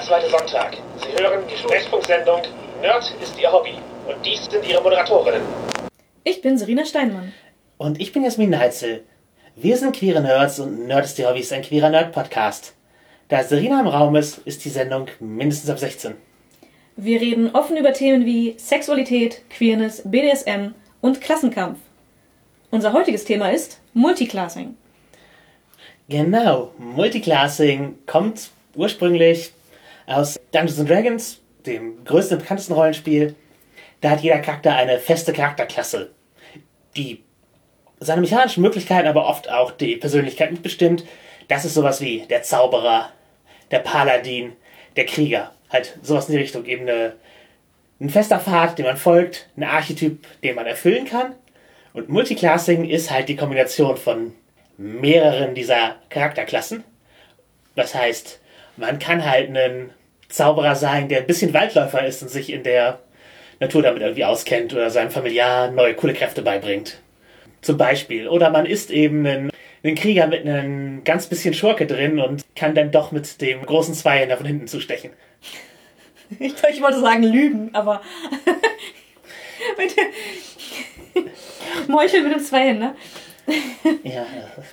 jeder zweite Sonntag. Sie hören die Sprechfunksendung Nerd ist Ihr Hobby. Und dies sind Ihre Moderatorinnen. Ich bin Serena Steinmann. Und ich bin Jasmin Neitzel. Wir sind queere Nerds und Nerd ist die Hobby ist ein queerer Nerd-Podcast. Da Serena im Raum ist, ist die Sendung mindestens ab 16. Wir reden offen über Themen wie Sexualität, Queerness, BDSM und Klassenkampf. Unser heutiges Thema ist Multiclassing. Genau, Multiclassing kommt ursprünglich aus Dungeons Dragons, dem größten und bekanntesten Rollenspiel. Da hat jeder Charakter eine feste Charakterklasse, die seine mechanischen Möglichkeiten, aber oft auch die Persönlichkeit mitbestimmt. Das ist sowas wie der Zauberer, der Paladin, der Krieger. Halt sowas in die Richtung. Eben eine, ein fester Pfad, dem man folgt, ein Archetyp, den man erfüllen kann. Und Multiclassing ist halt die Kombination von mehreren dieser Charakterklassen. Das heißt, man kann halt einen Zauberer sein, der ein bisschen Waldläufer ist und sich in der Natur damit irgendwie auskennt oder seinem Familiar neue coole Kräfte beibringt. Zum Beispiel. Oder man ist eben ein, ein Krieger mit einem ganz bisschen Schurke drin und kann dann doch mit dem großen Zweihänder von hinten zustechen. Ich, ich wollte sagen Lügen, aber mit Meucheln mit dem Zweihänder. ja,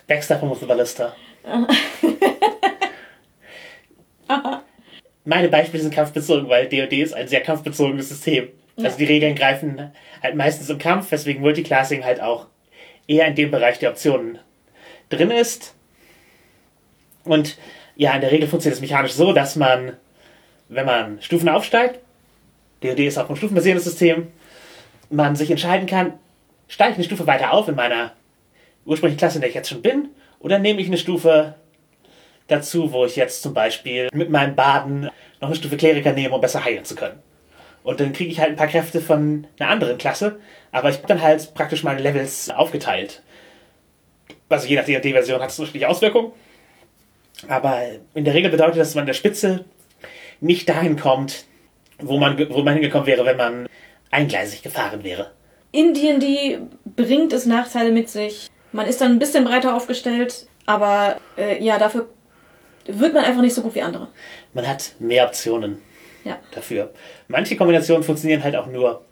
Baxter von The Ballista. Meine Beispiele sind kampfbezogen, weil D&D ist ein sehr kampfbezogenes System. Also die Regeln greifen halt meistens im Kampf, weswegen Multiclassing halt auch eher in dem Bereich der Optionen drin ist. Und ja, in der Regel funktioniert es mechanisch so, dass man, wenn man Stufen aufsteigt, D&D ist auch ein stufenbasiertes System, man sich entscheiden kann, steige ich eine Stufe weiter auf in meiner ursprünglichen Klasse, in der ich jetzt schon bin, oder nehme ich eine Stufe dazu, wo ich jetzt zum Beispiel mit meinem Baden noch eine Stufe Kleriker nehme, um besser heilen zu können. Und dann kriege ich halt ein paar Kräfte von einer anderen Klasse, aber ich habe dann halt praktisch meine Levels aufgeteilt. Also je nach D&D-Version hat es unterschiedliche Auswirkungen. Aber in der Regel bedeutet das, dass man an der Spitze nicht dahin kommt, wo man, wo man hingekommen wäre, wenn man eingleisig gefahren wäre. In D&D bringt es Nachteile mit sich. Man ist dann ein bisschen breiter aufgestellt, aber äh, ja, dafür wird man einfach nicht so gut wie andere. Man hat mehr Optionen Ja. dafür. Manche Kombinationen funktionieren halt auch nur,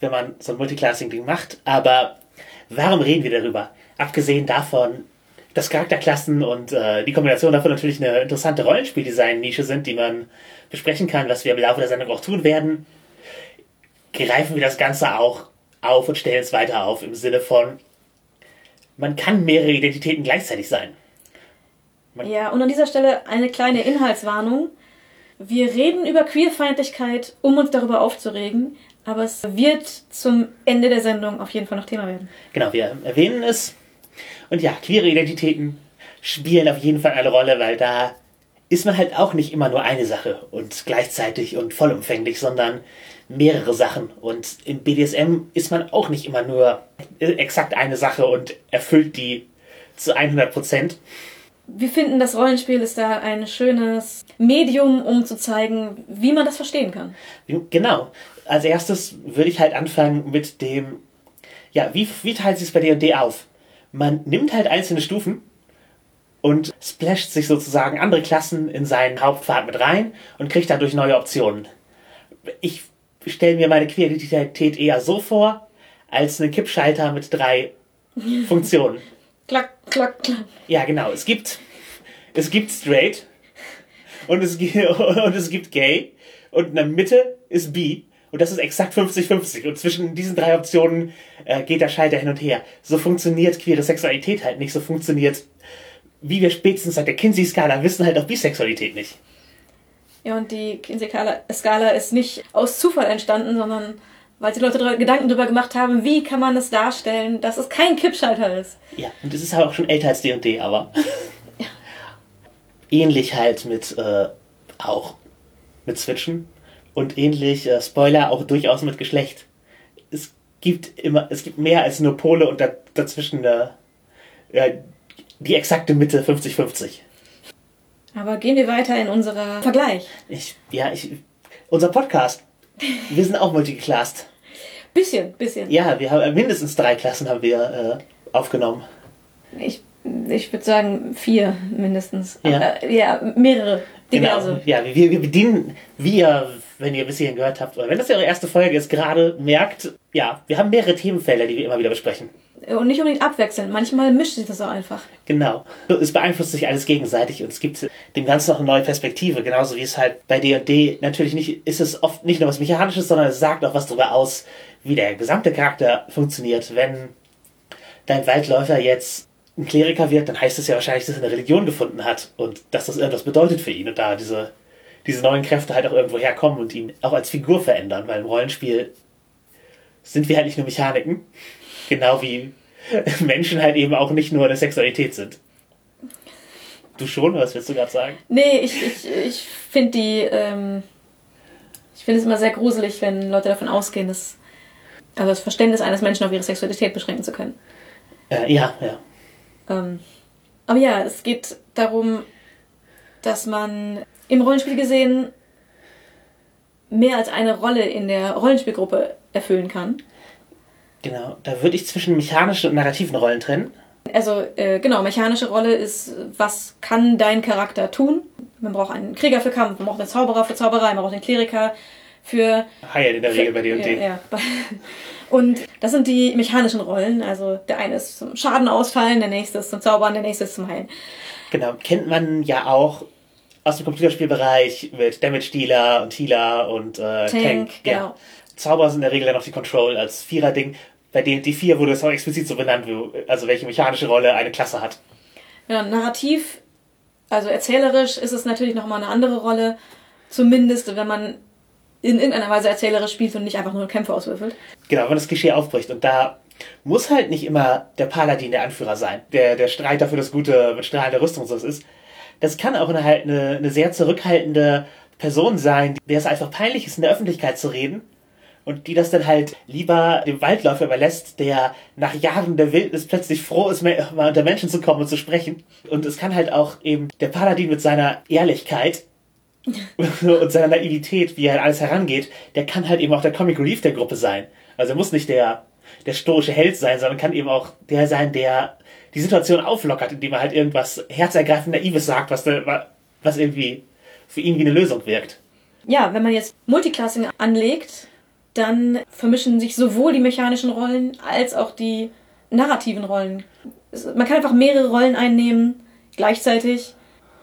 wenn man so ein Multiclassing-Ding macht, aber warum reden wir darüber? Abgesehen davon, dass Charakterklassen und äh, die Kombination davon natürlich eine interessante Rollenspieldesign-Nische sind, die man besprechen kann, was wir im Laufe der Sendung auch tun werden, greifen wir das Ganze auch auf und stellen es weiter auf im Sinne von, man kann mehrere Identitäten gleichzeitig sein. Ja, und an dieser Stelle eine kleine Inhaltswarnung. Wir reden über Queerfeindlichkeit, um uns darüber aufzuregen, aber es wird zum Ende der Sendung auf jeden Fall noch Thema werden. Genau, wir erwähnen es. Und ja, queere Identitäten spielen auf jeden Fall eine Rolle, weil da ist man halt auch nicht immer nur eine Sache und gleichzeitig und vollumfänglich, sondern mehrere Sachen. Und im BDSM ist man auch nicht immer nur exakt eine Sache und erfüllt die zu 100 Prozent. Wir finden, das Rollenspiel ist da ein schönes Medium, um zu zeigen, wie man das verstehen kann. Genau. Als erstes würde ich halt anfangen mit dem, ja, wie, wie teilt sich es bei D&D auf? Man nimmt halt einzelne Stufen und splasht sich sozusagen andere Klassen in seinen Hauptpfad mit rein und kriegt dadurch neue Optionen. Ich stelle mir meine Queeridentität eher so vor, als einen Kippschalter mit drei Funktionen. Klack, klack, klack. Ja, genau. Es gibt, es gibt straight und es, und es gibt gay und in der Mitte ist bi und das ist exakt 50-50 und zwischen diesen drei Optionen äh, geht der Schalter hin und her. So funktioniert queere Sexualität halt nicht. So funktioniert, wie wir spätestens seit der Kinsey-Skala wissen, halt auch Bisexualität nicht. Ja, und die Kinsey-Skala ist nicht aus Zufall entstanden, sondern weil sich Leute Gedanken darüber gemacht haben, wie kann man das darstellen, dass es kein Kippschalter ist. Ja, und es ist halt auch schon älter als D&D, aber ähnlich halt mit äh, auch mit Switchen und ähnlich äh, Spoiler auch durchaus mit Geschlecht. Es gibt immer, es gibt mehr als nur Pole und da, dazwischen äh, äh, die exakte Mitte 50-50. Aber gehen wir weiter in unserer Vergleich. Ich, ja, ich, unser Podcast, wir sind auch multiclassed. Bisschen, bisschen. Ja, wir haben äh, mindestens drei Klassen haben wir äh, aufgenommen. Ich, ich würde sagen vier mindestens. Ja. Äh, ja, mehrere. Diverse. Genau. Ja, wir, wir bedienen, wie ihr, wenn ihr bis hierhin gehört habt, oder wenn das eure erste Folge ist, gerade merkt, ja, wir haben mehrere Themenfelder, die wir immer wieder besprechen. Und nicht unbedingt abwechselnd. Manchmal mischt sich das auch einfach. Genau. Es beeinflusst sich alles gegenseitig und es gibt dem Ganzen noch eine neue Perspektive. Genauso wie es halt bei D&D natürlich nicht, ist es oft nicht nur was Mechanisches, sondern es sagt auch was darüber aus, wie der gesamte Charakter funktioniert. Wenn dein Waldläufer jetzt ein Kleriker wird, dann heißt es ja wahrscheinlich, dass er eine Religion gefunden hat und dass das irgendwas bedeutet für ihn und da diese, diese neuen Kräfte halt auch irgendwo herkommen und ihn auch als Figur verändern, weil im Rollenspiel sind wir halt nicht nur Mechaniken, genau wie Menschen halt eben auch nicht nur eine Sexualität sind. Du schon, was willst du gerade sagen? Nee, ich, ich, ich finde die, ähm, ich finde es immer sehr gruselig, wenn Leute davon ausgehen, dass, also das Verständnis eines Menschen auf ihre Sexualität beschränken zu können. Äh, ja, ja. Ähm, aber ja, es geht darum, dass man im Rollenspiel gesehen mehr als eine Rolle in der Rollenspielgruppe erfüllen kann. Genau, da würde ich zwischen mechanischen und narrativen Rollen trennen. Also äh, genau, mechanische Rolle ist, was kann dein Charakter tun? Man braucht einen Krieger für Kampf, man braucht einen Zauberer für Zauberei, man braucht einen Kleriker für... Heil in der Regel bei D&D. Ja, ja. Und das sind die mechanischen Rollen. Also der eine ist zum Schaden ausfallen, der nächste ist zum Zaubern, der nächste ist zum Heilen. Genau, kennt man ja auch aus dem Computerspielbereich mit Damage Dealer und Healer und äh, Tank. Tank, genau. Ja. Zauber sind in der Regel dann auch die Control als Vierer-Ding. Bei D&D 4 wurde es auch explizit so benannt, also welche mechanische Rolle eine Klasse hat. Ja, narrativ, also erzählerisch ist es natürlich nochmal eine andere Rolle. Zumindest, wenn man in irgendeiner Weise erzählerisch spielt und nicht einfach nur Kämpfe auswürfelt. Genau, wenn das Klischee aufbricht. Und da muss halt nicht immer der Paladin der Anführer sein, der, der Streiter für das Gute mit strahlender Rüstung und so ist. Das kann auch eine, halt eine, eine sehr zurückhaltende Person sein, der es einfach peinlich ist, in der Öffentlichkeit zu reden. Und die das dann halt lieber dem Waldläufer überlässt, der nach Jahren der Wildnis plötzlich froh ist, mal unter Menschen zu kommen und zu sprechen. Und es kann halt auch eben der Paladin mit seiner Ehrlichkeit und seiner Naivität, wie er an alles herangeht, der kann halt eben auch der Comic Relief der Gruppe sein. Also er muss nicht der, der stoische Held sein, sondern kann eben auch der sein, der die Situation auflockert, indem er halt irgendwas herzergreifend Naives sagt, was, was irgendwie für ihn wie eine Lösung wirkt. Ja, wenn man jetzt Multiclassing anlegt, dann vermischen sich sowohl die mechanischen Rollen als auch die narrativen Rollen. Man kann einfach mehrere Rollen einnehmen gleichzeitig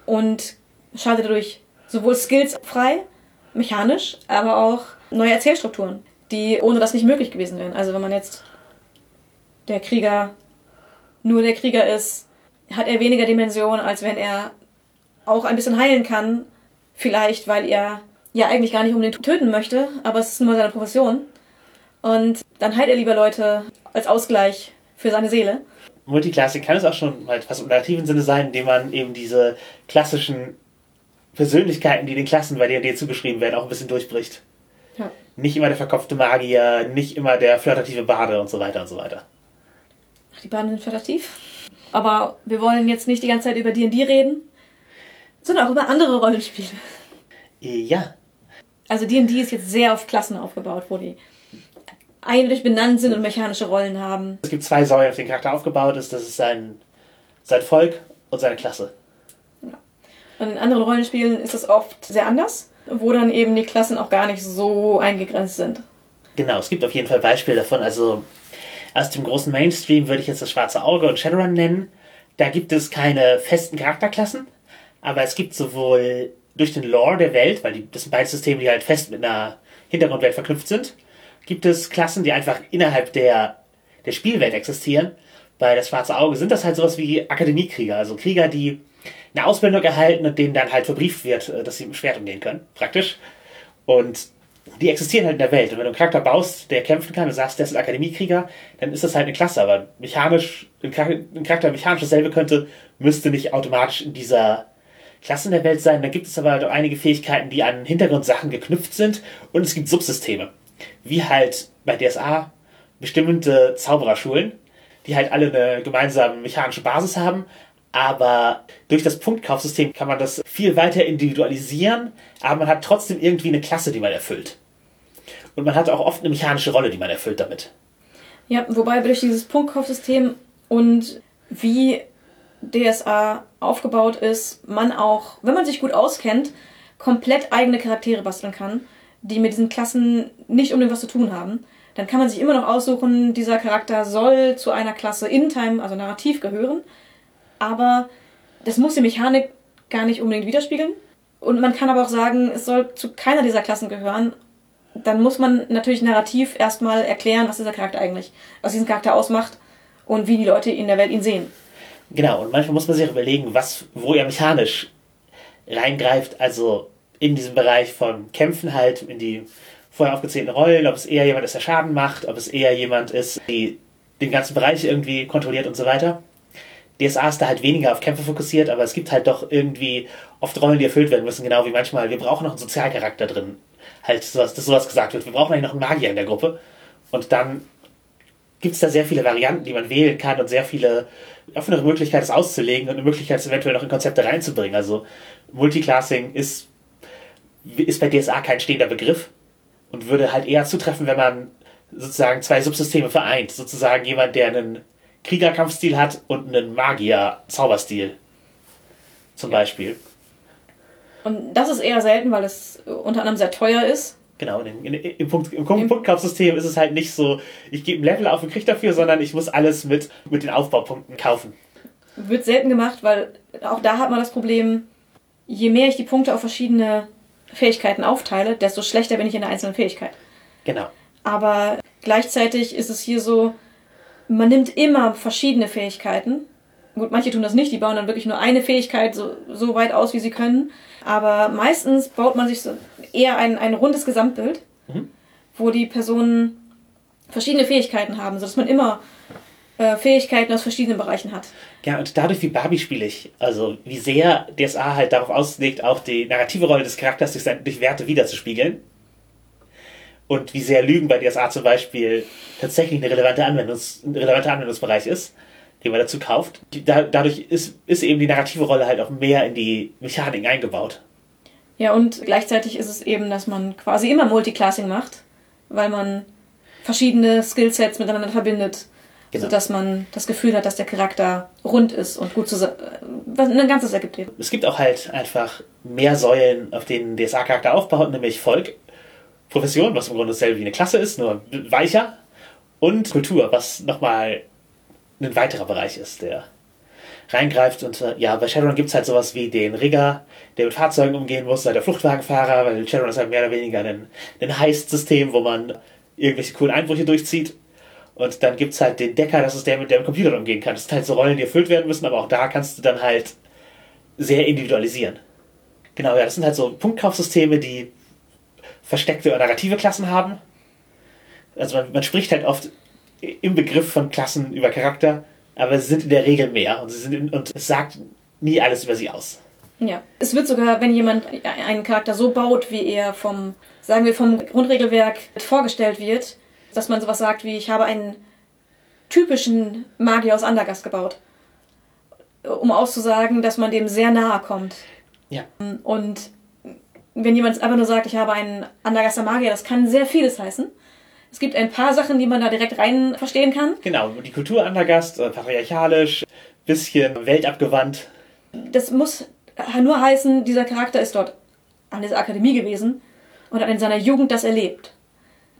und schaltet dadurch sowohl Skills frei, mechanisch, aber auch neue Erzählstrukturen, die ohne das nicht möglich gewesen wären. Also wenn man jetzt der Krieger nur der Krieger ist, hat er weniger Dimension, als wenn er auch ein bisschen heilen kann. Vielleicht, weil er ja eigentlich gar nicht unbedingt töten möchte, aber es ist nur seine Profession. Und dann heilt er lieber Leute als Ausgleich für seine Seele. Multiclassing kann es auch schon halt fast im narrativen Sinne sein, indem man eben diese klassischen Persönlichkeiten, die den Klassen bei D&D zugeschrieben werden, auch ein bisschen durchbricht. Ja. Nicht immer der verkopfte Magier, nicht immer der flirtative Bade und so weiter und so weiter. Ach, die beiden sind flirtativ. Aber wir wollen jetzt nicht die ganze Zeit über D&D reden, sondern auch über andere Rollenspiele. Ja, Also D&D ist jetzt sehr auf Klassen aufgebaut, wo die eindeutig benannt sind und mechanische Rollen haben. es gibt zwei Säulen, auf denen der Charakter aufgebaut ist. Das ist sein, sein Volk und seine Klasse. Und in anderen Rollenspielen ist es oft sehr anders, wo dann eben die Klassen auch gar nicht so eingegrenzt sind. Genau, es gibt auf jeden Fall Beispiele davon. Also aus dem großen Mainstream würde ich jetzt das Schwarze Auge und Shadowrun nennen. Da gibt es keine festen Charakterklassen, aber es gibt sowohl durch den Lore der Welt, weil die, das sind beide Systeme, die halt fest mit einer Hintergrundwelt verknüpft sind, gibt es Klassen, die einfach innerhalb der, der Spielwelt existieren. Bei das Schwarze Auge sind das halt sowas wie Akademiekrieger, also Krieger, die eine Ausbildung erhalten und denen dann halt verbrieft wird, äh, dass sie mit dem Schwert umgehen können, praktisch. Und die existieren halt in der Welt. Und wenn du einen Charakter baust, der kämpfen kann und sagst, der ist ein Akademiekrieger, dann ist das halt eine Klasse. Aber mechanisch, ein Charakter, ein Charakter der mechanisch dasselbe könnte, müsste nicht automatisch in dieser Klasse in der Welt sein. Da gibt es aber halt einige Fähigkeiten, die an Hintergrundsachen geknüpft sind. Und es gibt Subsysteme. Wie halt bei DSA bestimmte Zaubererschulen, die halt alle eine gemeinsame mechanische Basis haben. Aber durch das Punktkaufsystem kann man das viel weiter individualisieren, aber man hat trotzdem irgendwie eine Klasse, die man erfüllt. Und man hat auch oft eine mechanische Rolle, die man erfüllt damit. Ja, wobei durch dieses Punktkaufsystem und wie DSA aufgebaut ist, man auch, wenn man sich gut auskennt, komplett eigene Charaktere basteln kann, die mit diesen Klassen nicht unbedingt was zu tun haben. Dann kann man sich immer noch aussuchen, dieser Charakter soll zu einer Klasse in Time, also narrativ gehören, aber das muss die Mechanik gar nicht unbedingt widerspiegeln. Und man kann aber auch sagen, es soll zu keiner dieser Klassen gehören. Dann muss man natürlich narrativ erstmal erklären, was dieser Charakter eigentlich, was diesen Charakter ausmacht und wie die Leute in der Welt ihn sehen. Genau, und manchmal muss man sich auch überlegen, was, wo er mechanisch reingreift, also in diesem Bereich von Kämpfen halt, in die vorher aufgezählten Rollen, ob es eher jemand ist, der Schaden macht, ob es eher jemand ist, der den ganzen Bereich irgendwie kontrolliert und so weiter. DSA ist da halt weniger auf Kämpfe fokussiert, aber es gibt halt doch irgendwie oft Rollen, die erfüllt werden müssen, genau wie manchmal, wir brauchen noch einen Sozialcharakter drin. Halt, dass sowas gesagt wird. Wir brauchen eigentlich noch einen Magier in der Gruppe. Und dann gibt es da sehr viele Varianten, die man wählen kann und sehr viele offene Möglichkeiten, es auszulegen und eine Möglichkeit, es eventuell noch in Konzepte reinzubringen. Also Multiclassing ist, ist bei DSA kein stehender Begriff und würde halt eher zutreffen, wenn man sozusagen zwei Subsysteme vereint. Sozusagen jemand, der einen Kriegerkampfstil hat und einen Magier-Zauberstil. Zum. Beispiel. Und das ist eher selten, weil es unter anderem sehr teuer ist. Genau, in, in, im, Punkt, im Punktkaufsystem ist es halt nicht so, ich gebe ein Level auf und kriege dafür, sondern ich muss alles mit, mit den Aufbaupunkten kaufen. Wird selten gemacht, weil auch da hat man das Problem, je mehr ich die Punkte auf verschiedene Fähigkeiten aufteile, desto schlechter bin ich in der einzelnen Fähigkeit. Genau. Aber gleichzeitig ist es hier so, man nimmt immer verschiedene Fähigkeiten. Gut, manche tun das nicht, die bauen dann wirklich nur eine Fähigkeit so, so weit aus, wie sie können. Aber meistens baut man sich so eher ein, ein rundes Gesamtbild, mhm. wo die Personen verschiedene Fähigkeiten haben, sodass man immer äh, Fähigkeiten aus verschiedenen Bereichen hat. Ja, und dadurch, wie Barbie spiele ich, also wie sehr DSA halt darauf auslegt, auch die narrative Rolle des Charakters durch, durch Werte wiederzuspiegeln. Und wie sehr Lügen bei DSA zum Beispiel tatsächlich eine relevante Anwendungs, ein relevanter Anwendungsbereich ist, den man dazu kauft. Da, dadurch ist, ist eben die narrative Rolle halt auch mehr in die Mechanik eingebaut. Ja, und gleichzeitig ist es eben, dass man quasi immer Multiclassing macht, weil man verschiedene Skillsets miteinander verbindet Genau. Sodass man das Gefühl hat, dass der Charakter rund ist und gut zusammen. Ein ganzes ergibt. Es gibt auch halt einfach mehr Säulen, auf denen DSA-Charakter aufbaut, nämlich Volk, Profession, was im Grunde dasselbe wie eine Klasse ist, nur weicher, und Kultur, was nochmal ein weiterer Bereich ist, der reingreift. Und äh, ja, bei Shadowrun gibt es halt sowas wie den Rigger, der mit Fahrzeugen umgehen muss, halt der Fluchtwagenfahrer, weil Shadowrun ist halt mehr oder weniger ein, ein Heist-System, wo man irgendwelche coolen Einbrüche durchzieht. Und dann gibt es halt den Decker, das ist der, mit dem Computer umgehen kann. Das sind halt so Rollen, die erfüllt werden müssen, aber auch da kannst du dann halt sehr individualisieren. Genau, ja, das sind halt so Punktkaufsysteme, die versteckte oder narrative Klassen haben. Also man, man spricht halt oft im Begriff von Klassen über Charakter, aber sie sind in der Regel mehr und, sie sind in, und es sagt nie alles über sie aus. Ja, es wird sogar, wenn jemand einen Charakter so baut, wie er vom, sagen wir, vom Grundregelwerk vorgestellt wird, dass man sowas sagt wie, ich habe einen typischen Magier aus Andergast gebaut. Um auszusagen, dass man dem sehr nahe kommt. Ja. Und wenn jemand einfach nur sagt, ich habe einen Andergaster Magier, das kann sehr vieles heißen. Es gibt ein paar Sachen, die man da direkt rein verstehen kann. Genau, die Kultur Andergast, äh, patriarchalisch, bisschen weltabgewandt. Das muss nur heißen, dieser Charakter ist dort an dieser Akademie gewesen und hat in seiner Jugend das erlebt.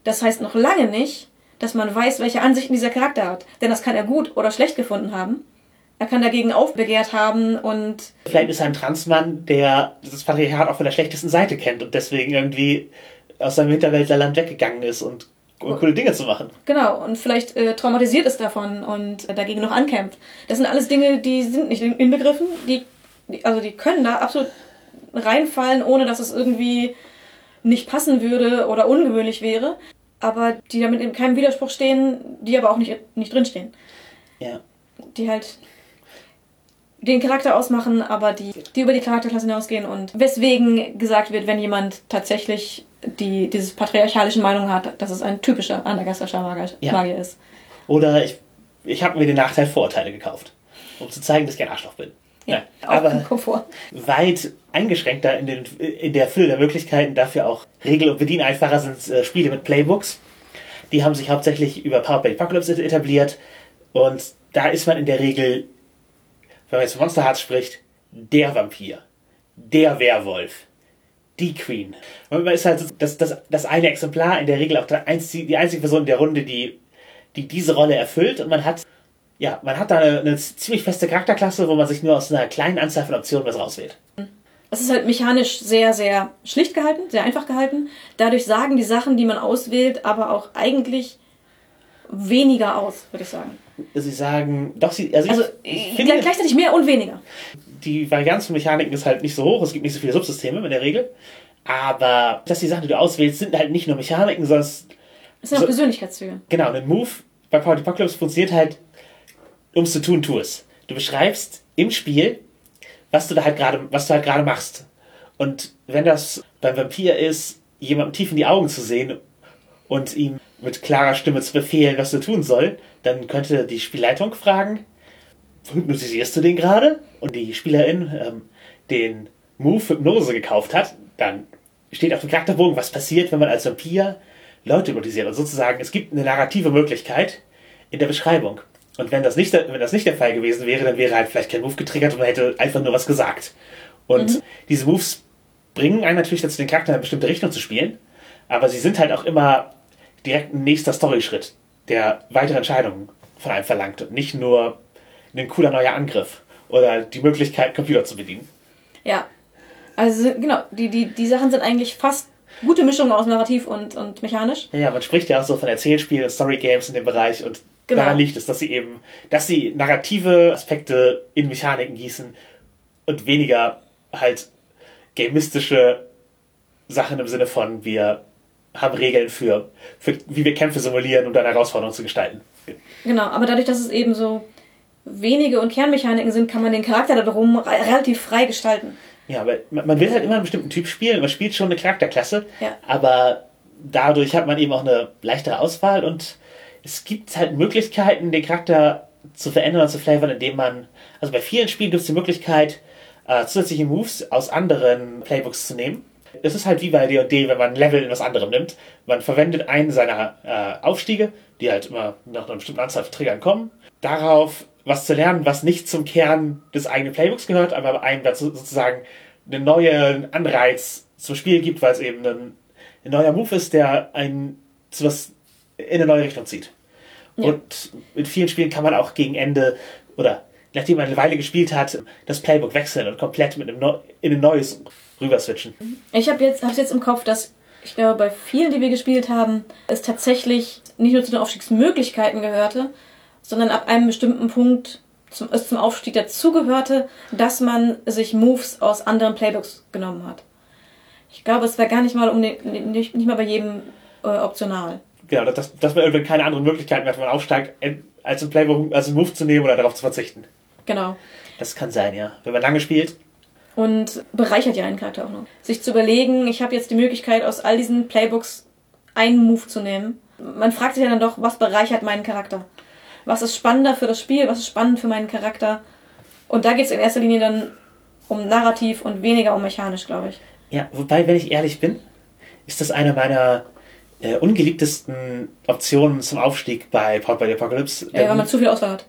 Das heißt noch lange nicht, dass man weiß, welche Ansichten dieser Charakter hat. Denn das kann er gut oder schlecht gefunden haben. Er kann dagegen aufbegehrt haben und. Vielleicht ist er ein Transmann, der das Patriarchat auch von der schlechtesten Seite kennt und deswegen irgendwie aus seinem Hinterwäldlerland weggegangen ist und coole Dinge zu machen. Genau, und vielleicht äh, traumatisiert ist davon und äh, dagegen noch ankämpft. Das sind alles Dinge, die sind nicht inbegriffen, die, die, also die können da absolut reinfallen, ohne dass es irgendwie nicht passen würde oder ungewöhnlich wäre, aber die damit in keinem Widerspruch stehen, die aber auch nicht, nicht drinstehen. Ja. Die halt den Charakter ausmachen, aber die, die über die Charakterklasse hinausgehen und weswegen gesagt wird, wenn jemand tatsächlich die dieses patriarchalischen Meinung hat, dass es ein typischer Andergastischer Magier ja. ist. Oder ich, ich habe mir den Nachteil Vorurteile gekauft, um zu zeigen, dass ich kein Arschloch bin. Ja, aber Komfort. weit eingeschränkter in, den, in der Fülle der Möglichkeiten, dafür auch Regel- und Bedieneinfacher sind äh, Spiele mit Playbooks. Die haben sich hauptsächlich über Power Play Apocalypse etabliert und da ist man in der Regel wenn man jetzt Monster Hearts spricht, der Vampir, der Werwolf, die Queen. Und man ist halt das, das, das eine Exemplar, in der Regel auch der einzige, die einzige Person in der Runde, die, die diese Rolle erfüllt. Und man hat, ja, man hat da eine, eine ziemlich feste Charakterklasse, wo man sich nur aus einer kleinen Anzahl von Optionen was rauswählt. Es ist halt mechanisch sehr, sehr schlicht gehalten, sehr einfach gehalten. Dadurch sagen die Sachen, die man auswählt, aber auch eigentlich weniger aus, würde ich sagen. Sie sagen, doch, sie, also, Also ich, ich äh, gleichzeitig mehr und weniger. die Varianz von Mechaniken ist halt nicht so hoch, es gibt nicht so viele Subsysteme in der Regel. Aber dass die Sachen, die du auswählst, sind halt nicht nur Mechaniken, sondern es, sind auch So- Persönlichkeitszüge. genau, ein Move bei Power Apocalypse funktioniert halt, um es zu tun, tu es. Du beschreibst im Spiel, was du da halt gerade, was du halt gerade machst. Und wenn das beim Vampir ist, jemandem tief in die Augen zu sehen und ihm mit klarer Stimme zu befehlen, was er tun soll, dann könnte die Spielleitung fragen, hypnotisierst du den gerade? Und die Spielerin ähm, den Move Hypnose gekauft hat, dann steht auf dem Charakterbogen, was passiert, wenn man als Vampir Leute hypnotisiert. Und sozusagen, es gibt eine narrative Möglichkeit in der Beschreibung. Und wenn das nicht, der- wenn das nicht der Fall gewesen wäre, dann wäre halt vielleicht kein Move getriggert und man hätte einfach nur was gesagt. Und diese Moves bringen einen natürlich dazu, den Charakter in eine bestimmte Richtung zu spielen, aber sie sind halt auch immer direkt ein nächster Storyschritt, der weitere Entscheidungen von einem verlangt und nicht nur ein cooler neuer Angriff oder die Möglichkeit, Computer zu bedienen. Ja. Also genau, die, die, die Sachen sind eigentlich fast gute Mischung aus Narrativ und, und mechanisch. Ja, man spricht ja auch so von Erzählspielen und Storygames in dem Bereich und Genau. daran liegt es, dass sie eben, dass sie narrative Aspekte in Mechaniken gießen und weniger halt gamistische Sachen im Sinne von wir haben Regeln für, für wie wir Kämpfe simulieren, um dann Herausforderungen zu gestalten. Genau, aber dadurch, dass es eben so wenige und Kernmechaniken sind, kann man den Charakter darum re relativ frei gestalten. Ja, aber man man will halt immer einen bestimmten Typ spielen. Man spielt schon eine Charakterklasse, Ja. aber dadurch hat man eben auch eine leichtere Auswahl und es gibt halt Möglichkeiten, den Charakter zu verändern und zu flavern, indem man, also bei vielen Spielen gibt es die Möglichkeit, äh, zusätzliche Moves aus anderen Playbooks zu nehmen. Es ist halt wie bei D&D, wenn man ein Level in was anderem nimmt. Man verwendet einen seiner äh, Aufstiege, die halt immer nach einer bestimmten Anzahl von Triggern kommen, darauf was zu lernen, was nicht zum Kern des eigenen Playbooks gehört, aber einem dazu sozusagen einen neuen Anreiz zum Spiel gibt, weil es eben ein, ein neuer Move ist, der einen zu was in eine neue Richtung zieht. Ja. Und in vielen Spielen kann man auch gegen Ende oder nachdem man eine Weile gespielt hat, das Playbook wechseln und komplett mit einem Neu in ein neues rüber switchen. Ich habe jetzt, hab's jetzt im Kopf, dass ich glaube, bei vielen, die wir gespielt haben, es tatsächlich nicht nur zu den Aufstiegsmöglichkeiten gehörte, sondern ab einem bestimmten Punkt zum, es zum Aufstieg dazugehörte, dass man sich Moves aus anderen Playbooks genommen hat. Ich glaube, es war gar nicht mal um den, nicht, nicht mal bei jedem äh, optional. Genau, dass, dass man irgendwie keine anderen Möglichkeiten mehr hat, wenn man aufsteigt, en- als ein Playbook, als ein Move zu nehmen oder darauf zu verzichten. Genau. Das kann sein, ja. Wenn man lange spielt, Und bereichert ja einen Charakter auch noch. Sich zu überlegen, ich habe jetzt die Möglichkeit, aus all diesen Playbooks einen Move zu nehmen. Man fragt sich ja dann doch, was bereichert meinen Charakter? Was ist spannender für das Spiel? Was ist spannend für meinen Charakter? Und da geht es in erster Linie dann um Narrativ und weniger um mechanisch, glaube ich. Ja, wobei, wenn ich ehrlich bin, ist das eine meiner äh, ungeliebtesten Optionen zum Aufstieg bei Powered by the Apocalypse. Äh, weil man zu viel Auswahl hat.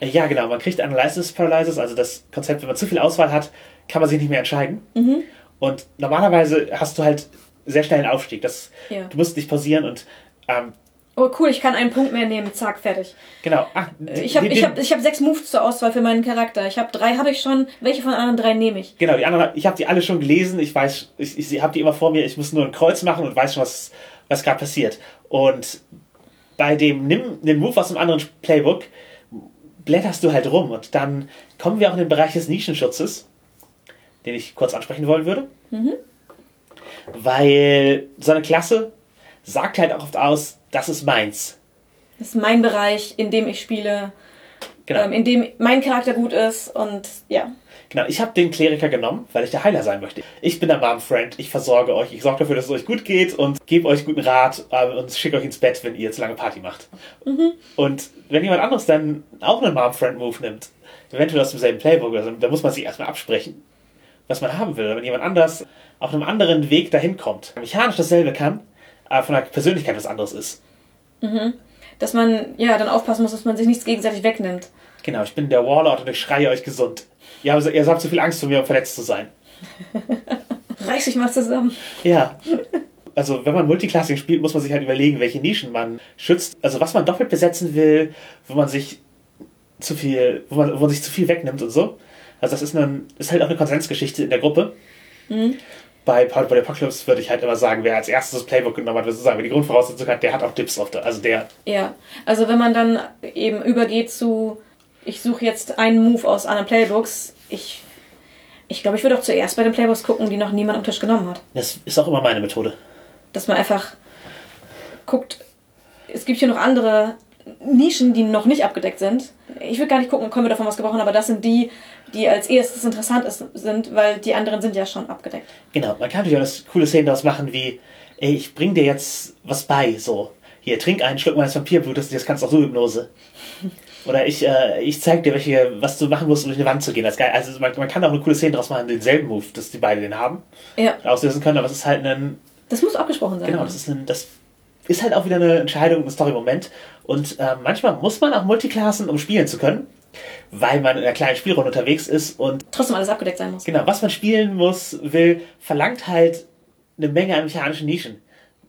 Äh, ja, genau. Man kriegt Analysis Paralysis, also das Konzept, wenn man zu viel Auswahl hat, kann man sich nicht mehr entscheiden. Mhm. Und normalerweise hast du halt sehr schnell einen Aufstieg. Das, Ja. Du musst nicht pausieren und ähm, Oh, cool, ich kann einen Punkt mehr nehmen. Zack, fertig. genau. Ach, Ich habe den- ich hab, ich hab sechs Moves zur Auswahl für meinen Charakter. Ich habe drei, habe ich schon. Welche von den anderen drei nehme ich? Genau, die anderen, ich habe die alle schon gelesen, ich weiß, ich, ich habe die immer vor mir, ich muss nur ein Kreuz machen und weiß schon, was, was gerade passiert. Und bei dem Nimm den Move aus einem anderen Playbook blätterst du halt rum und dann kommen wir auch in den Bereich des Nischenschutzes, den ich kurz ansprechen wollen würde. Weil so eine Klasse sagt halt auch oft aus, das ist meins. Das ist mein Bereich, in dem ich spiele, Genau. ähm, in dem mein Charakter gut ist und ja. Genau, ich habe den Kleriker genommen, weil ich der Heiler sein möchte. Ich bin der Mom-Friend, ich versorge euch, ich sorge dafür, dass es euch gut geht und gebe euch guten Rat äh, und schicke euch ins Bett, wenn ihr zu lange Party macht. Und wenn jemand anderes dann auch einen Mom-Friend-Move nimmt, eventuell aus demselben Playbook, also, dann muss man sich erstmal absprechen, was man haben will. Wenn jemand anders auf einem anderen Weg dahin kommt, mechanisch dasselbe kann, aber von der Persönlichkeit was anderes ist. Dass man ja dann aufpassen muss, dass man sich nichts gegenseitig wegnimmt. Genau, ich bin der Warlord und ich schreie euch gesund. Ihr habt, ihr habt zu viel Angst vor mir, um verletzt zu sein. Reiß dich mal zusammen. Ja. Also, wenn man Multiclassing spielt, muss man sich halt überlegen, welche Nischen man schützt. Also, was man doppelt besetzen will, wo man sich zu viel, wo man, wo man sich zu viel wegnimmt und so. Also, das ist, ein, ist halt auch eine Konsensgeschichte in der Gruppe. Mhm. Bei by the Apocalypse würde ich halt immer sagen, wer als erstes das Playbook genommen hat, sozusagen, wer die Grundvoraussetzung hat, der hat auch Dips auf der, also der. Ja, also wenn man dann eben übergeht zu, ich suche jetzt einen Move aus anderen Playbooks, ich, ich glaube, ich würde auch zuerst bei den Playbooks gucken, die noch niemand am Tisch genommen hat. Das ist auch immer meine Methode. Dass man einfach guckt, es gibt hier noch andere Nischen, die noch nicht abgedeckt sind. Ich will gar nicht gucken, können wir davon was gebrauchen, aber das sind die, die als erstes interessant ist, sind, weil die anderen sind ja schon abgedeckt. Genau, man kann natürlich auch das coole Szenen daraus machen, wie, ey, ich bring dir jetzt was bei, so. Hier, trink einen Schluck meines Vampirblutes, das kannst auch so Hypnose. Oder ich, äh, ich zeig dir, welche, was du machen musst, um durch eine Wand zu gehen. Das ist geil. Also man, man kann auch eine coole Szene daraus machen, denselben Move, dass die beide den haben. Ja. Auslösen können, aber es ist halt ein. Das muss abgesprochen sein. Genau, das ist ein. Das ist halt auch wieder eine Entscheidung, ein Story-Moment. Und äh, manchmal muss man auch Multiklassen, um spielen zu können. Weil man in einer kleinen Spielrunde unterwegs ist und. Trotzdem alles abgedeckt sein muss. Genau, was man spielen muss, will, verlangt halt eine Menge an mechanischen Nischen.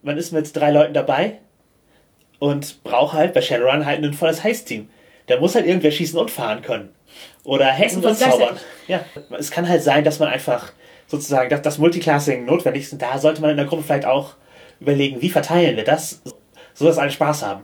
Man ist mit drei Leuten dabei und braucht halt bei Shadowrun halt ein volles Heist-Team. Da muss halt irgendwer schießen und fahren können. Oder hacken und zaubern. Ja, es kann halt sein, dass man einfach sozusagen, dass das Multiclassing notwendig ist. Und da sollte man in der Gruppe vielleicht auch überlegen, wie verteilen wir das, so dass alle Spaß haben.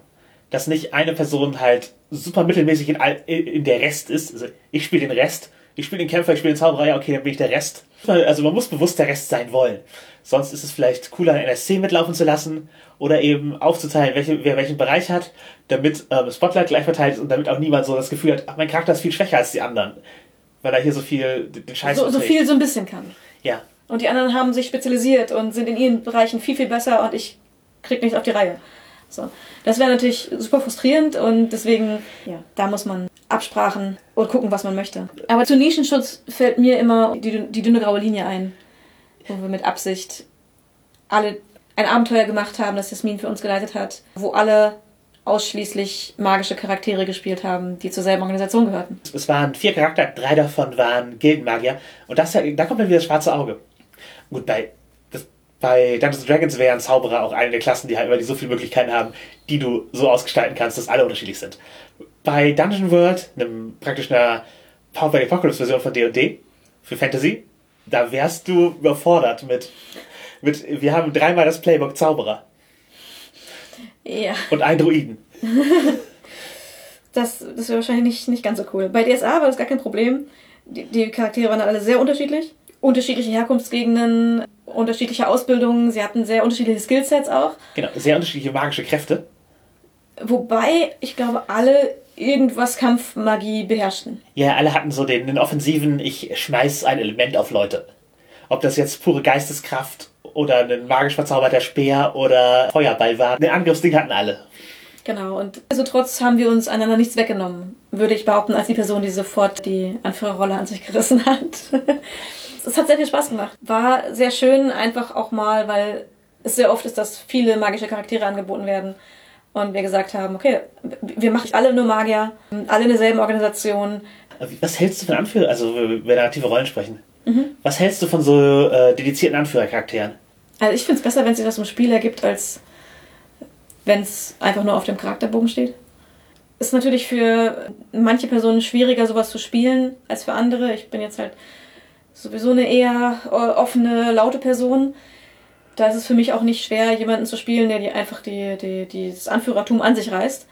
Dass nicht eine Person halt super mittelmäßig in, all, in der Rest ist. Also ich spiele den Rest, ich spiele den Kämpfer, ich spiele den Zauberer, ja, okay, dann bin ich der Rest. Also man muss bewusst der Rest sein wollen. Sonst ist es vielleicht cooler, einen NSC mitlaufen zu lassen oder eben aufzuteilen, welche, wer welchen Bereich hat, damit ähm, Spotlight gleich verteilt ist und damit auch niemand so das Gefühl hat, ach, mein Charakter ist viel schwächer als die anderen. Weil er hier so viel den Scheiß So, so viel so ein bisschen kann. Ja. Und die anderen haben sich spezialisiert und sind in ihren Bereichen viel, viel besser und ich krieg nichts auf die Reihe. So. Das wäre natürlich super frustrierend und deswegen, ja, da muss man Absprachen und gucken, was man möchte. Aber zu Nischenschutz fällt mir immer die, die dünne graue Linie ein, wo wir mit Absicht alle ein Abenteuer gemacht haben, das Jasmin für uns geleitet hat, wo alle ausschließlich magische Charaktere gespielt haben, die zur selben Organisation gehörten. Es waren vier Charakter, drei davon waren Gildenmagier. Und das, da kommt dann wieder das schwarze Auge. Gut, bei, das, bei Dungeons Dragons wären Zauberer auch eine der Klassen, die halt, weil die so viele Möglichkeiten haben, die du so ausgestalten kannst, dass alle unterschiedlich sind. Bei Dungeon World, einem praktisch einer Power by the Apocalypse Version von D&D für Fantasy, da wärst du überfordert mit, mit, wir haben dreimal das Playbook Zauberer. Ja. Und einen Druiden. das, das wäre wahrscheinlich nicht, nicht ganz so cool. Bei DSA war das gar kein Problem. Die, die Charaktere waren alle sehr unterschiedlich. Unterschiedliche Herkunftsgegenden, unterschiedliche Ausbildungen. Sie hatten sehr unterschiedliche Skillsets auch. Genau, sehr unterschiedliche magische Kräfte. Wobei, ich glaube, alle irgendwas Kampfmagie beherrschten. Ja, alle hatten so den, den offensiven, ich schmeiß ein Element auf Leute. Ob das jetzt pure Geisteskraft oder ein magisch verzauberter Speer oder Feuerball war. Ein Angriffsding hatten alle. Genau, und also trotz haben wir uns einander nichts weggenommen, würde ich behaupten, als die Person, die sofort die Anführerrolle an sich gerissen hat. es hat sehr viel Spaß gemacht. War sehr schön, einfach auch mal, weil es sehr oft ist, dass viele magische Charaktere angeboten werden. Und wir gesagt haben, okay, wir machen alle nur Magier, alle in derselben Organisation. Was hältst du von Anführer, also wenn wir aktive Rollen sprechen? Mhm. Was hältst du von so äh, dedizierten Anführercharakteren? Also ich finde es besser, wenn sich das im Spiel ergibt, als wenn es einfach nur auf dem Charakterbogen steht. Ist natürlich für manche Personen schwieriger, sowas zu spielen, als für andere. Ich bin jetzt halt sowieso eine eher offene, laute Person. Da ist es für mich auch nicht schwer, jemanden zu spielen, der die einfach die, die, die, das Anführertum an sich reißt.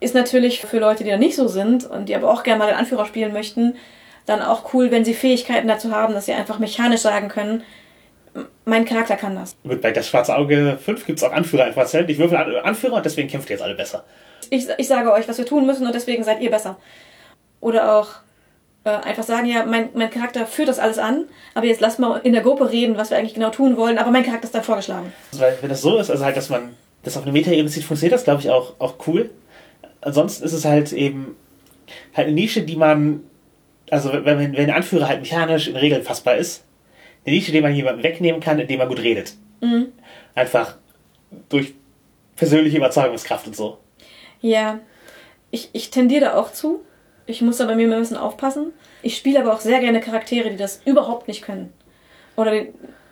Ist natürlich für Leute, die da nicht so sind und die aber auch gerne mal den Anführer spielen möchten, dann auch cool, wenn sie Fähigkeiten dazu haben, dass sie einfach mechanisch sagen können, mein Charakter kann das. Gut, bei das Schwarze Auge 5 gibt es auch Anführer einfach. Ich würfel Anführer und deswegen kämpft ihr jetzt alle besser. Ich, ich sage euch, was wir tun müssen und deswegen seid ihr besser. Oder auch äh, einfach sagen, ja, mein, mein Charakter führt das alles an, aber jetzt lass mal in der Gruppe reden, was wir eigentlich genau tun wollen, aber mein Charakter ist dann vorgeschlagen. Weil wenn das so ist, also halt, dass man das auf eine Metaebene sieht, funktioniert das, glaube ich, auch, auch cool. Ansonsten ist es halt eben halt eine Nische, die man, also wenn, wenn ein Anführer halt mechanisch in Regeln fassbar ist, eine Nische, die man jemandem wegnehmen kann, indem man gut redet. Mhm. Einfach durch persönliche Überzeugungskraft und so. Ja, ich, ich tendiere da auch zu. Ich muss da bei mir ein bisschen aufpassen. Ich spiele aber auch sehr gerne Charaktere, die das überhaupt nicht können. Oder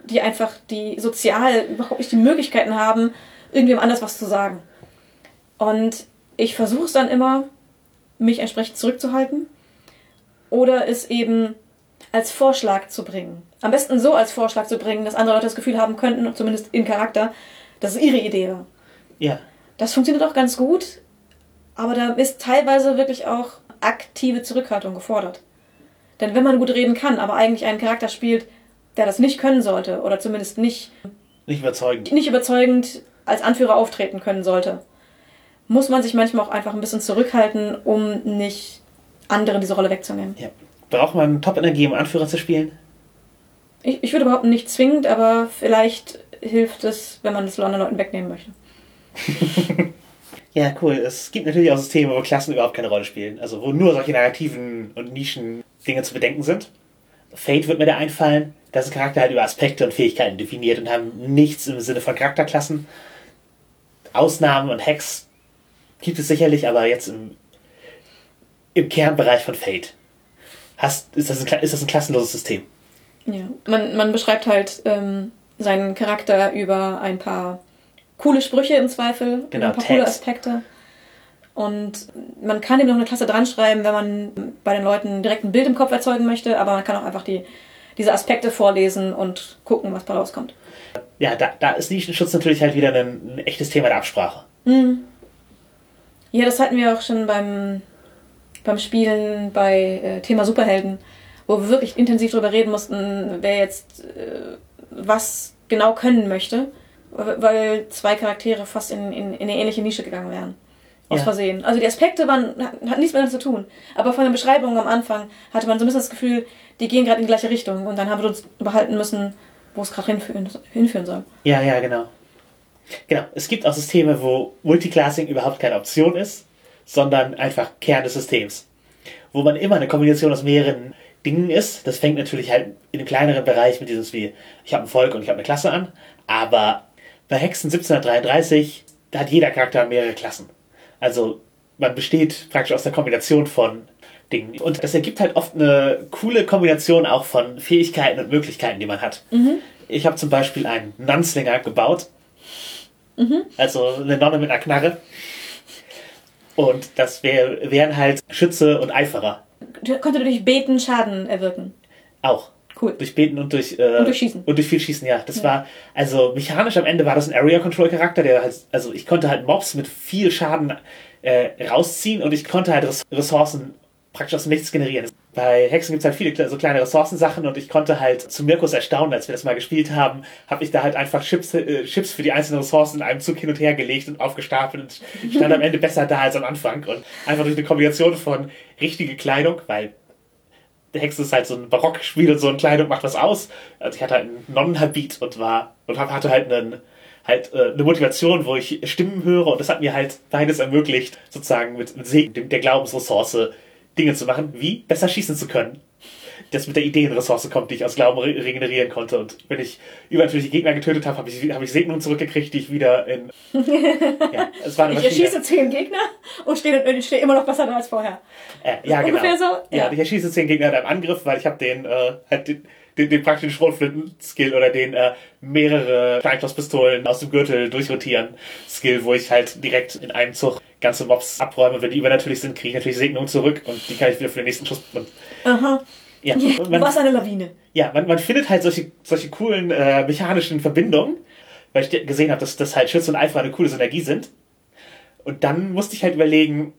die, einfach die sozial überhaupt nicht die Möglichkeiten haben, irgendjemand anders was zu sagen. Und ich versuche es dann immer, mich entsprechend zurückzuhalten oder es eben als Vorschlag zu bringen. Am besten so als Vorschlag zu bringen, dass andere Leute das Gefühl haben könnten, zumindest in Charakter, dass es ihre Idee war. Ja. Das funktioniert auch ganz gut, aber da ist teilweise wirklich auch aktive Zurückhaltung gefordert. Denn wenn man gut reden kann, aber eigentlich einen Charakter spielt, der das nicht können sollte oder zumindest nicht, Nicht überzeugend. nicht überzeugend als Anführer auftreten können sollte, muss man sich manchmal auch einfach ein bisschen zurückhalten, um nicht anderen diese Rolle wegzunehmen. Ja. Braucht man Top-Energie, um Anführer zu spielen? Ich, ich würde behaupten, nicht zwingend, aber vielleicht hilft es, wenn man das anderen Leuten wegnehmen möchte. Ja, cool. Es gibt natürlich auch Systeme, wo Klassen überhaupt keine Rolle spielen. Also wo nur solche narrativen und Nischen-Dinge zu bedenken sind. Fate wird mir da einfallen. Da ein Charakter halt über Aspekte und Fähigkeiten definiert und haben nichts im Sinne von Charakterklassen. Ausnahmen und Hacks gibt es sicherlich, aber jetzt im, im Kernbereich von Fate. Hast, ist, das ein, ist das ein klassenloses System? Ja. Man, man beschreibt halt ähm, seinen Charakter über ein paar coole Sprüche im Zweifel, Genau, ein paar coole Tags. Aspekte. Und man kann ihm noch eine Klasse dran schreiben, wenn man bei den Leuten direkt ein Bild im Kopf erzeugen möchte, aber man kann auch einfach die, diese Aspekte vorlesen und gucken, was da rauskommt. Ja, da, da ist Nischenschutz natürlich halt wieder ein, ein echtes Thema der Absprache. Ja, das hatten wir auch schon beim, beim Spielen bei äh, Thema Superhelden, wo wir wirklich intensiv drüber reden mussten, wer jetzt äh, was genau können möchte, weil zwei Charaktere fast in, in, in eine ähnliche Nische gegangen wären. Aus Ja. Versehen. Also die Aspekte waren, hat nichts miteinander zu tun. Aber von der Beschreibung am Anfang hatte man so ein bisschen das Gefühl, die gehen gerade in die gleiche Richtung. Und dann haben wir uns überhalten müssen, wo es gerade hinführen, hinführen soll. Ja, ja, genau. Genau. Es gibt auch Systeme, wo Multiclassing überhaupt keine Option ist, sondern einfach Kern des Systems. Wo man immer eine Kombination aus mehreren Dingen ist. Das fängt natürlich halt in einem kleineren Bereich mit dieses wie, ich habe ein Volk und ich habe eine Klasse an. Aber bei Hexen 1733, da hat jeder Charakter mehrere Klassen. Also man besteht praktisch aus der Kombination von Dingen. Und das ergibt halt oft eine coole Kombination auch von Fähigkeiten und Möglichkeiten, die man hat. Ich habe zum Beispiel einen Nunslinger gebaut. Also eine Nonne mit einer Knarre. Und das wär, wären halt Schütze und Eiferer. Konnte durch Beten Schaden erwirken. Auch. Cool. Durch Beten und durch, äh, Und durch Schießen. Und durch viel Schießen, ja. Das war, also mechanisch am Ende war das ein Area-Control-Charakter, der halt, also ich konnte halt Mobs mit viel Schaden äh, rausziehen und ich konnte halt Res- Ressourcen praktisch aus Nichts generieren. Bei Hexen gibt's halt viele so kleine Ressourcensachen und ich konnte halt zu Mirkos Erstaunen, als wir das mal gespielt haben, habe ich da halt einfach Chips, äh, Chips für die einzelnen Ressourcen in einem Zug hin und her gelegt und aufgestapelt und stand am Ende besser da als am Anfang. Und einfach durch eine Kombination von richtige Kleidung, weil Hexe ist halt so ein Barockspiel und so eine Kleidung macht was aus. Also ich hatte halt einen Nonnenhabit und war und hatte halt einen halt äh, eine Motivation, wo ich Stimmen höre und das hat mir halt beides ermöglicht, sozusagen mit, Segen, der Glaubensressource Dinge zu machen, wie besser schießen zu können. Das mit der Ideenressource kommt, die ich aus Glauben re regenerieren konnte. Und wenn ich übernatürliche Gegner getötet habe, habe ich, hab ich Segnungen zurückgekriegt, die ich wieder in. ja, es war eine Ich Maschine. erschieße zehn Gegner und stehe, und stehe immer noch besser da als vorher. Äh, ja, genau. Ungefähr so? Ja, Ja. ich erschieße zehn Gegner in einem Angriff, weil ich habe den, äh, halt den, den, den praktischen Schrotflinten-Skill oder den äh, mehrere Kleinschlosspistolen aus dem Gürtel durchrotieren-Skill, wo ich halt direkt in einem Zug ganze Mobs abräume. Wenn die übernatürlich sind, kriege ich natürlich Segnungen zurück und die kann ich wieder für den nächsten Schuss. Und, Aha. Ja, man, warst eine Lawine. ja man, man findet halt solche, solche coolen äh, mechanischen Verbindungen, weil ich gesehen habe, dass, dass halt Schütze und Eifer eine coole Synergie sind. Und dann musste ich halt überlegen,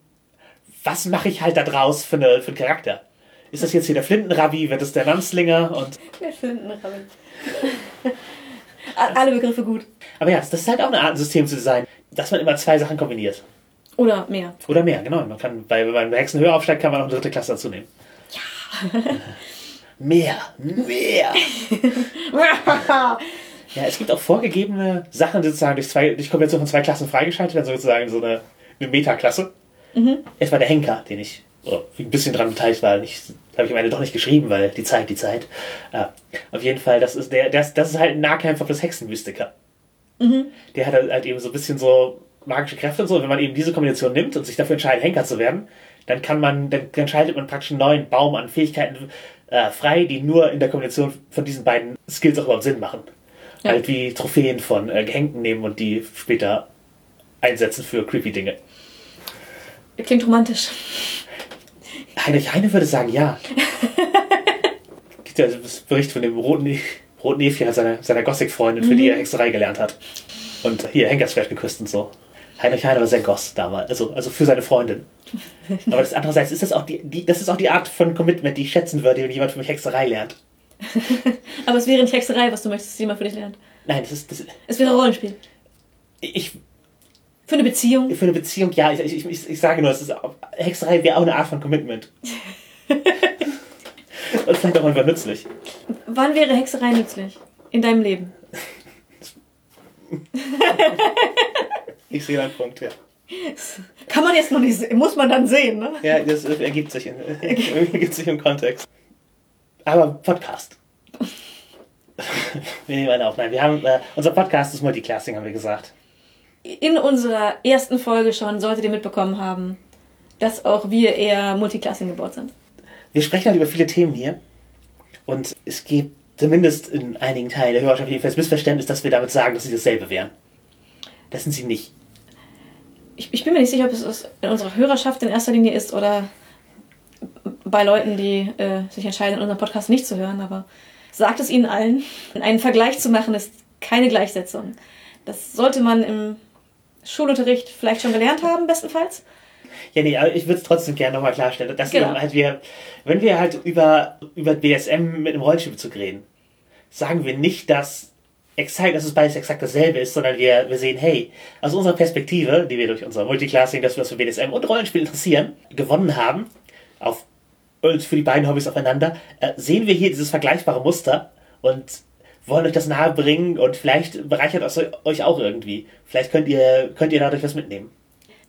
was mache ich halt da draus für, eine, für einen Charakter? Ist das jetzt hier der Flintenrabbi? Wird es der Landslinger? Und, Wir finden Rabbin. Alle Begriffe gut. aber ja, das ist halt auch eine Art, ein System zu designen, dass man immer zwei Sachen kombiniert. Oder mehr. Oder mehr, genau. Man kann, bei, wenn man bei Hexen höher aufsteigt, kann man auch eine dritte Klasse dazu nehmen. Mehr, mehr. Ja, es gibt auch vorgegebene Sachen, die sozusagen durch, zwei, durch Kombination von zwei Klassen freigeschaltet werden, sozusagen so eine, eine Meta-Klasse. Etwa der Henker, den ich oh, ein bisschen dran beteiligt war. Nicht, habe ich am Ende doch nicht geschrieben, weil die Zeit, die Zeit. Ja, auf jeden Fall, das ist der, das, das ist halt ein Nahkämpfer plus Hexenmystiker. Der hat halt eben so ein bisschen so magische Kräfte und so. Und wenn man eben diese Kombination nimmt und sich dafür entscheidet, Henker zu werden, dann kann man, dann, dann schaltet man praktisch einen neuen Baum an Fähigkeiten äh, frei, die nur in der Kombination von diesen beiden Skills auch überhaupt Sinn machen. Ja. Halt wie Trophäen von äh, Gehängten nehmen und die später einsetzen für creepy Dinge. Klingt romantisch. Heinrich Heine würde sagen, ja. Gibt ja das Bericht von dem roten, roten Efchen, seiner, seiner Gothic-Freundin, für die er Hexerei gelernt hat. Und hier Henkersfeld geküsst und so. Heinrich Heine war sehr Goss damals, also, also für seine Freundin. Aber das andererseits ist das auch die, die, das ist auch die Art von Commitment, die ich schätzen würde, wenn jemand für mich Hexerei lernt. Aber es wäre nicht Hexerei, was du möchtest, dass jemand für dich lernt. Nein, das ist, das, Es wäre Rollenspiel. ich, Für eine Beziehung. für eine Beziehung, ja, ich, ich, ich, ich sage nur, es ist, Hexerei wäre auch eine Art von Commitment. Und vielleicht auch einfach nützlich. Wann wäre Hexerei nützlich? In deinem Leben? Ich sehe deinen Punkt, ja. Kann man jetzt noch nicht sehen, muss man dann sehen, ne? Ja, das ergibt sich, in, ergibt sich im Kontext. Aber Podcast. wir nehmen einen auf. Nein, wir haben, äh, unser Podcast ist Multiclassing, haben wir gesagt. In unserer ersten Folge schon solltet ihr mitbekommen haben, dass auch wir eher Multiklassing gebaut sind. Wir sprechen halt über viele Themen hier. Und es gibt zumindest in einigen Teilen der Hörerschaft jedenfalls Missverständnis, dass wir damit sagen, dass sie dasselbe wären. Das sind sie nicht. Ich, ich bin mir nicht sicher, ob es in unserer Hörerschaft in erster Linie ist oder bei Leuten, die äh, sich entscheiden, unseren Podcast nicht zu hören, aber sagt es ihnen allen. Einen Vergleich zu machen ist keine Gleichsetzung. Das sollte man im Schulunterricht vielleicht schon gelernt haben, bestenfalls. Ja, nee, aber ich würde es trotzdem gerne nochmal klarstellen, dass Genau. halt wir, wenn wir halt über, über BSM mit einem Rollenspielbezug reden, sagen wir nicht, dass exakt, dass es beides exakt dasselbe ist, sondern wir, wir sehen, hey, aus unserer Perspektive, die wir durch unser Multiclassing, dass wir uns für BDSM und Rollenspiel interessieren, gewonnen haben, auf, und für die beiden Hobbys aufeinander, äh, sehen wir hier dieses vergleichbare Muster und wollen euch das nahe bringen und vielleicht bereichert es euch auch irgendwie. Vielleicht könnt ihr, könnt ihr dadurch was mitnehmen.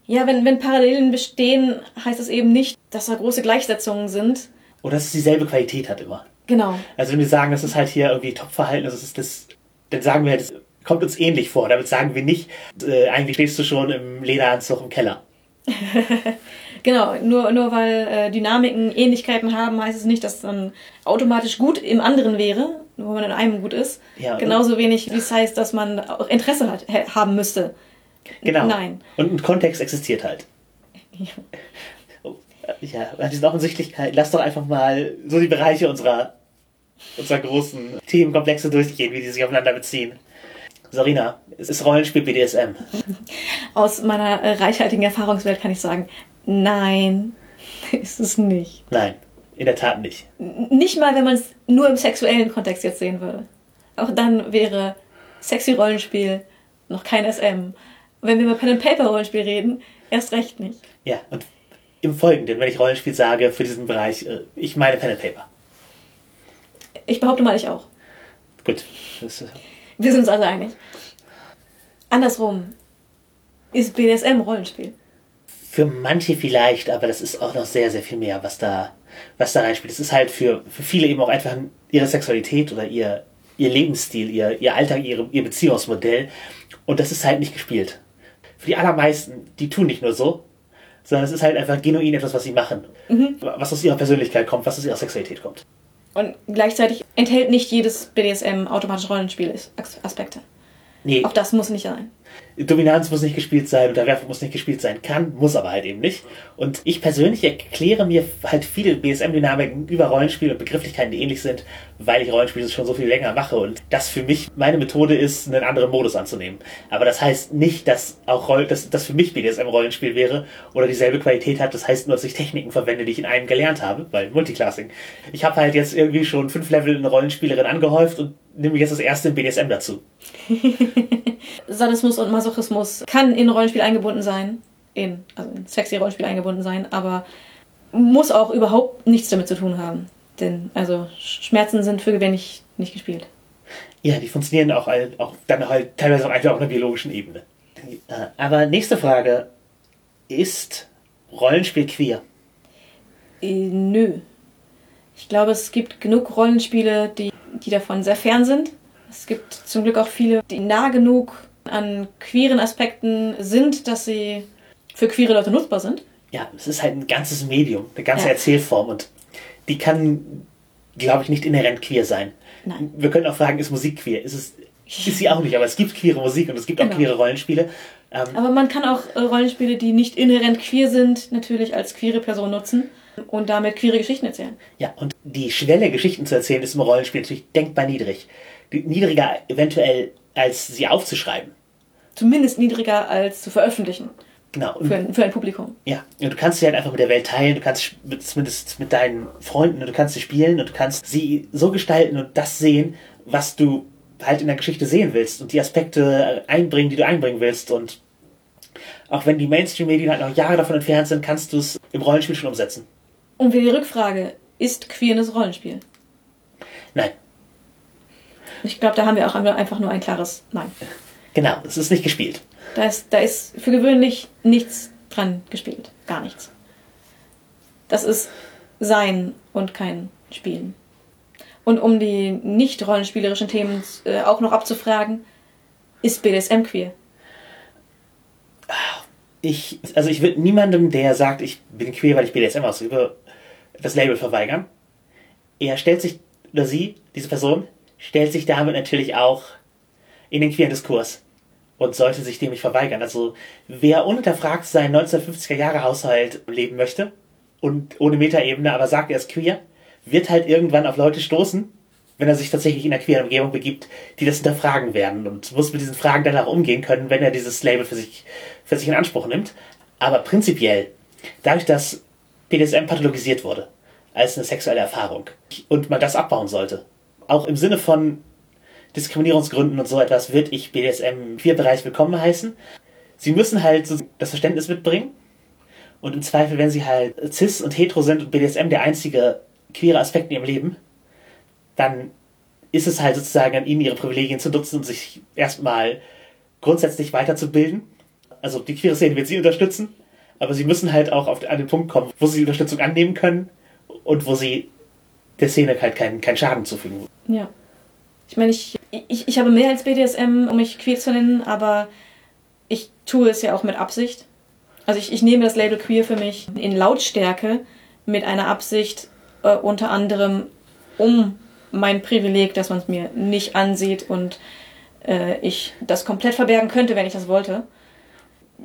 Ja, wenn, wenn Parallelen bestehen, heißt das eben nicht, dass da große Gleichsetzungen sind. Oder dass es dieselbe Qualität hat immer. Genau. Also wenn wir sagen, das ist halt hier irgendwie Top-Verhalten, das ist das, dann sagen wir, das kommt uns ähnlich vor. Damit sagen wir nicht, äh, eigentlich stehst du schon im Lederanzug im Keller. Genau, nur, nur weil äh, Dynamiken Ähnlichkeiten haben, heißt es nicht, dass dann automatisch gut im anderen wäre, nur weil man in einem gut ist. Ja, Genauso wenig, wie es heißt, dass man auch Interesse hat, ha- haben müsste. Genau. Nein. Und ein Kontext existiert halt. Oh, äh, Ja, bei diesen Offensichtlichkeiten, lass doch einfach mal so die Bereiche unserer, unserer großen Themenkomplexe durchgehen, wie die sich aufeinander beziehen. Sarina, es ist Rollenspiel BDSM. Aus meiner äh, reichhaltigen Erfahrungswelt kann ich sagen, nein, ist es nicht. Nein, in der Tat nicht. N- Nicht mal, wenn man es nur im sexuellen Kontext jetzt sehen würde. Auch dann wäre sexy Rollenspiel noch kein SM. Wenn wir über Pen and Paper Rollenspiel reden, erst recht nicht. Ja, und im Folgenden, wenn ich Rollenspiel sage für diesen Bereich, äh, ich meine Pen and Paper. Ich behaupte mal, ich auch. Gut. Wir sind uns alle einig. Andersrum ist BDSM Rollenspiel. für manche vielleicht, aber das ist auch noch sehr, sehr viel mehr, was da, was da reinspielt. Es ist halt für, für viele eben auch einfach ihre Sexualität oder ihr, ihr Lebensstil, ihr, ihr Alltag, ihre, ihr Beziehungsmodell. Und das ist halt nicht gespielt. Für die allermeisten, die tun nicht nur so, sondern es ist halt einfach genuin etwas, was sie machen. Was aus ihrer Persönlichkeit kommt, was aus ihrer Sexualität kommt. Und gleichzeitig enthält nicht jedes BDSM automatisch Rollenspiel-Aspekte. Nee, Auch das muss nicht sein. Dominanz muss nicht gespielt sein, Unterwerfung muss nicht gespielt sein, kann, muss aber halt eben nicht. Und ich persönlich erkläre mir halt viele BSM-Dynamiken über Rollenspiel und Begrifflichkeiten, die ähnlich sind, weil ich Rollenspiele schon so viel länger mache und das für mich meine Methode ist, einen anderen Modus anzunehmen. Aber das heißt nicht, dass auch Roll dass, dass für mich BDSM-Rollenspiel wäre oder dieselbe Qualität hat. Das heißt nur, dass ich Techniken verwende, die ich in einem gelernt habe, weil Multiclassing. Ich habe halt jetzt irgendwie schon fünf Level in Rollenspielerin angehäuft und nehme jetzt das erste BDSM dazu. Sadismus und Masochismus kann in Rollenspiel eingebunden sein. In, also in sexy Rollenspiel eingebunden sein, aber muss auch überhaupt nichts damit zu tun haben. Denn, also, Schmerzen sind für gewöhnlich nicht gespielt. Ja, die funktionieren auch, halt- auch dann halt teilweise auch einfach auf einer biologischen Ebene. Äh, Aber nächste Frage. Ist Rollenspiel queer? Äh, nö. Ich glaube, es gibt genug Rollenspiele, die, die davon sehr fern sind. Es gibt zum Glück auch viele, die nah genug an queeren Aspekten sind, dass sie für queere Leute nutzbar sind. Ja, es ist halt ein ganzes Medium, eine ganze Ja. Erzählform und die kann, glaube ich, nicht inhärent queer sein. Nein. Wir können auch fragen, ist Musik queer? Ist, es, ist sie auch nicht, aber es gibt queere Musik und es gibt auch Genau. queere Rollenspiele. Ähm, Aber man kann auch äh, Rollenspiele, die nicht inhärent queer sind, natürlich als queere Person nutzen und damit queere Geschichten erzählen. Ja, und die Schwelle, Geschichten zu erzählen, ist im Rollenspiel natürlich denkbar niedrig. Niedriger eventuell, als sie aufzuschreiben. Zumindest niedriger als zu veröffentlichen Genau. Für ein, für ein Publikum. ja, und du kannst sie halt einfach mit der Welt teilen, du kannst mit, zumindest mit deinen Freunden, und du kannst sie spielen und du kannst sie so gestalten und das sehen, was du halt in der Geschichte sehen willst und die Aspekte einbringen, die du einbringen willst. Und auch wenn die Mainstream-Medien halt noch Jahre davon entfernt sind, kannst du es im Rollenspiel schon umsetzen. Und wieder die Rückfrage, ist queernes Rollenspiel? Nein, Ich glaube, da haben wir auch einfach nur ein klares Nein. genau, es ist nicht gespielt. Da ist, da ist für gewöhnlich nichts dran gespielt. Gar nichts. Das ist Sein und kein Spielen. Und um die nicht rollenspielerischen Themen äh, auch noch abzufragen, ist BDSM queer? Ich, also ich würde niemandem, der sagt, ich bin queer, weil ich BDSM ausübe, das Label verweigern. Er stellt sich, oder sie, diese Person, stellt sich damit natürlich auch in den queeren Diskurs und sollte sich dem nicht verweigern. Also wer unhinterfragt seinen 1950er Jahre Haushalt leben möchte und ohne Metaebene aber sagt, er ist queer, wird halt irgendwann auf Leute stoßen, wenn er sich tatsächlich in einer queeren Umgebung begibt, die das hinterfragen werden und muss mit diesen Fragen dann auch umgehen können, wenn er dieses Label für sich, für sich in Anspruch nimmt. Aber prinzipiell, dadurch, dass BDSM pathologisiert wurde, als eine sexuelle Erfahrung und man das abbauen sollte, auch im Sinne von Diskriminierungsgründen und so etwas, würde ich BDSM im Queer-Bereich willkommen heißen. Sie müssen halt so das Verständnis mitbringen und im Zweifel, wenn sie halt cis und hetero sind und BDSM der einzige queere Aspekt in ihrem Leben, dann ist es halt sozusagen an ihnen, ihre Privilegien zu nutzen und sich erstmal grundsätzlich weiterzubilden. Also die queere Szene wird sie unterstützen, aber sie müssen halt auch auf, an den Punkt kommen, wo sie die Unterstützung annehmen können und wo sie der Szene halt keinen, keinen Schaden zufügen. Ja. Ich meine, ich, ich, ich habe mehr als BDSM, um mich queer zu nennen, aber ich tue es ja auch mit Absicht. Also ich, ich nehme das Label queer für mich in Lautstärke mit einer Absicht, äh, unter anderem um mein Privileg, dass man es mir nicht ansieht und äh, ich das komplett verbergen könnte, wenn ich das wollte.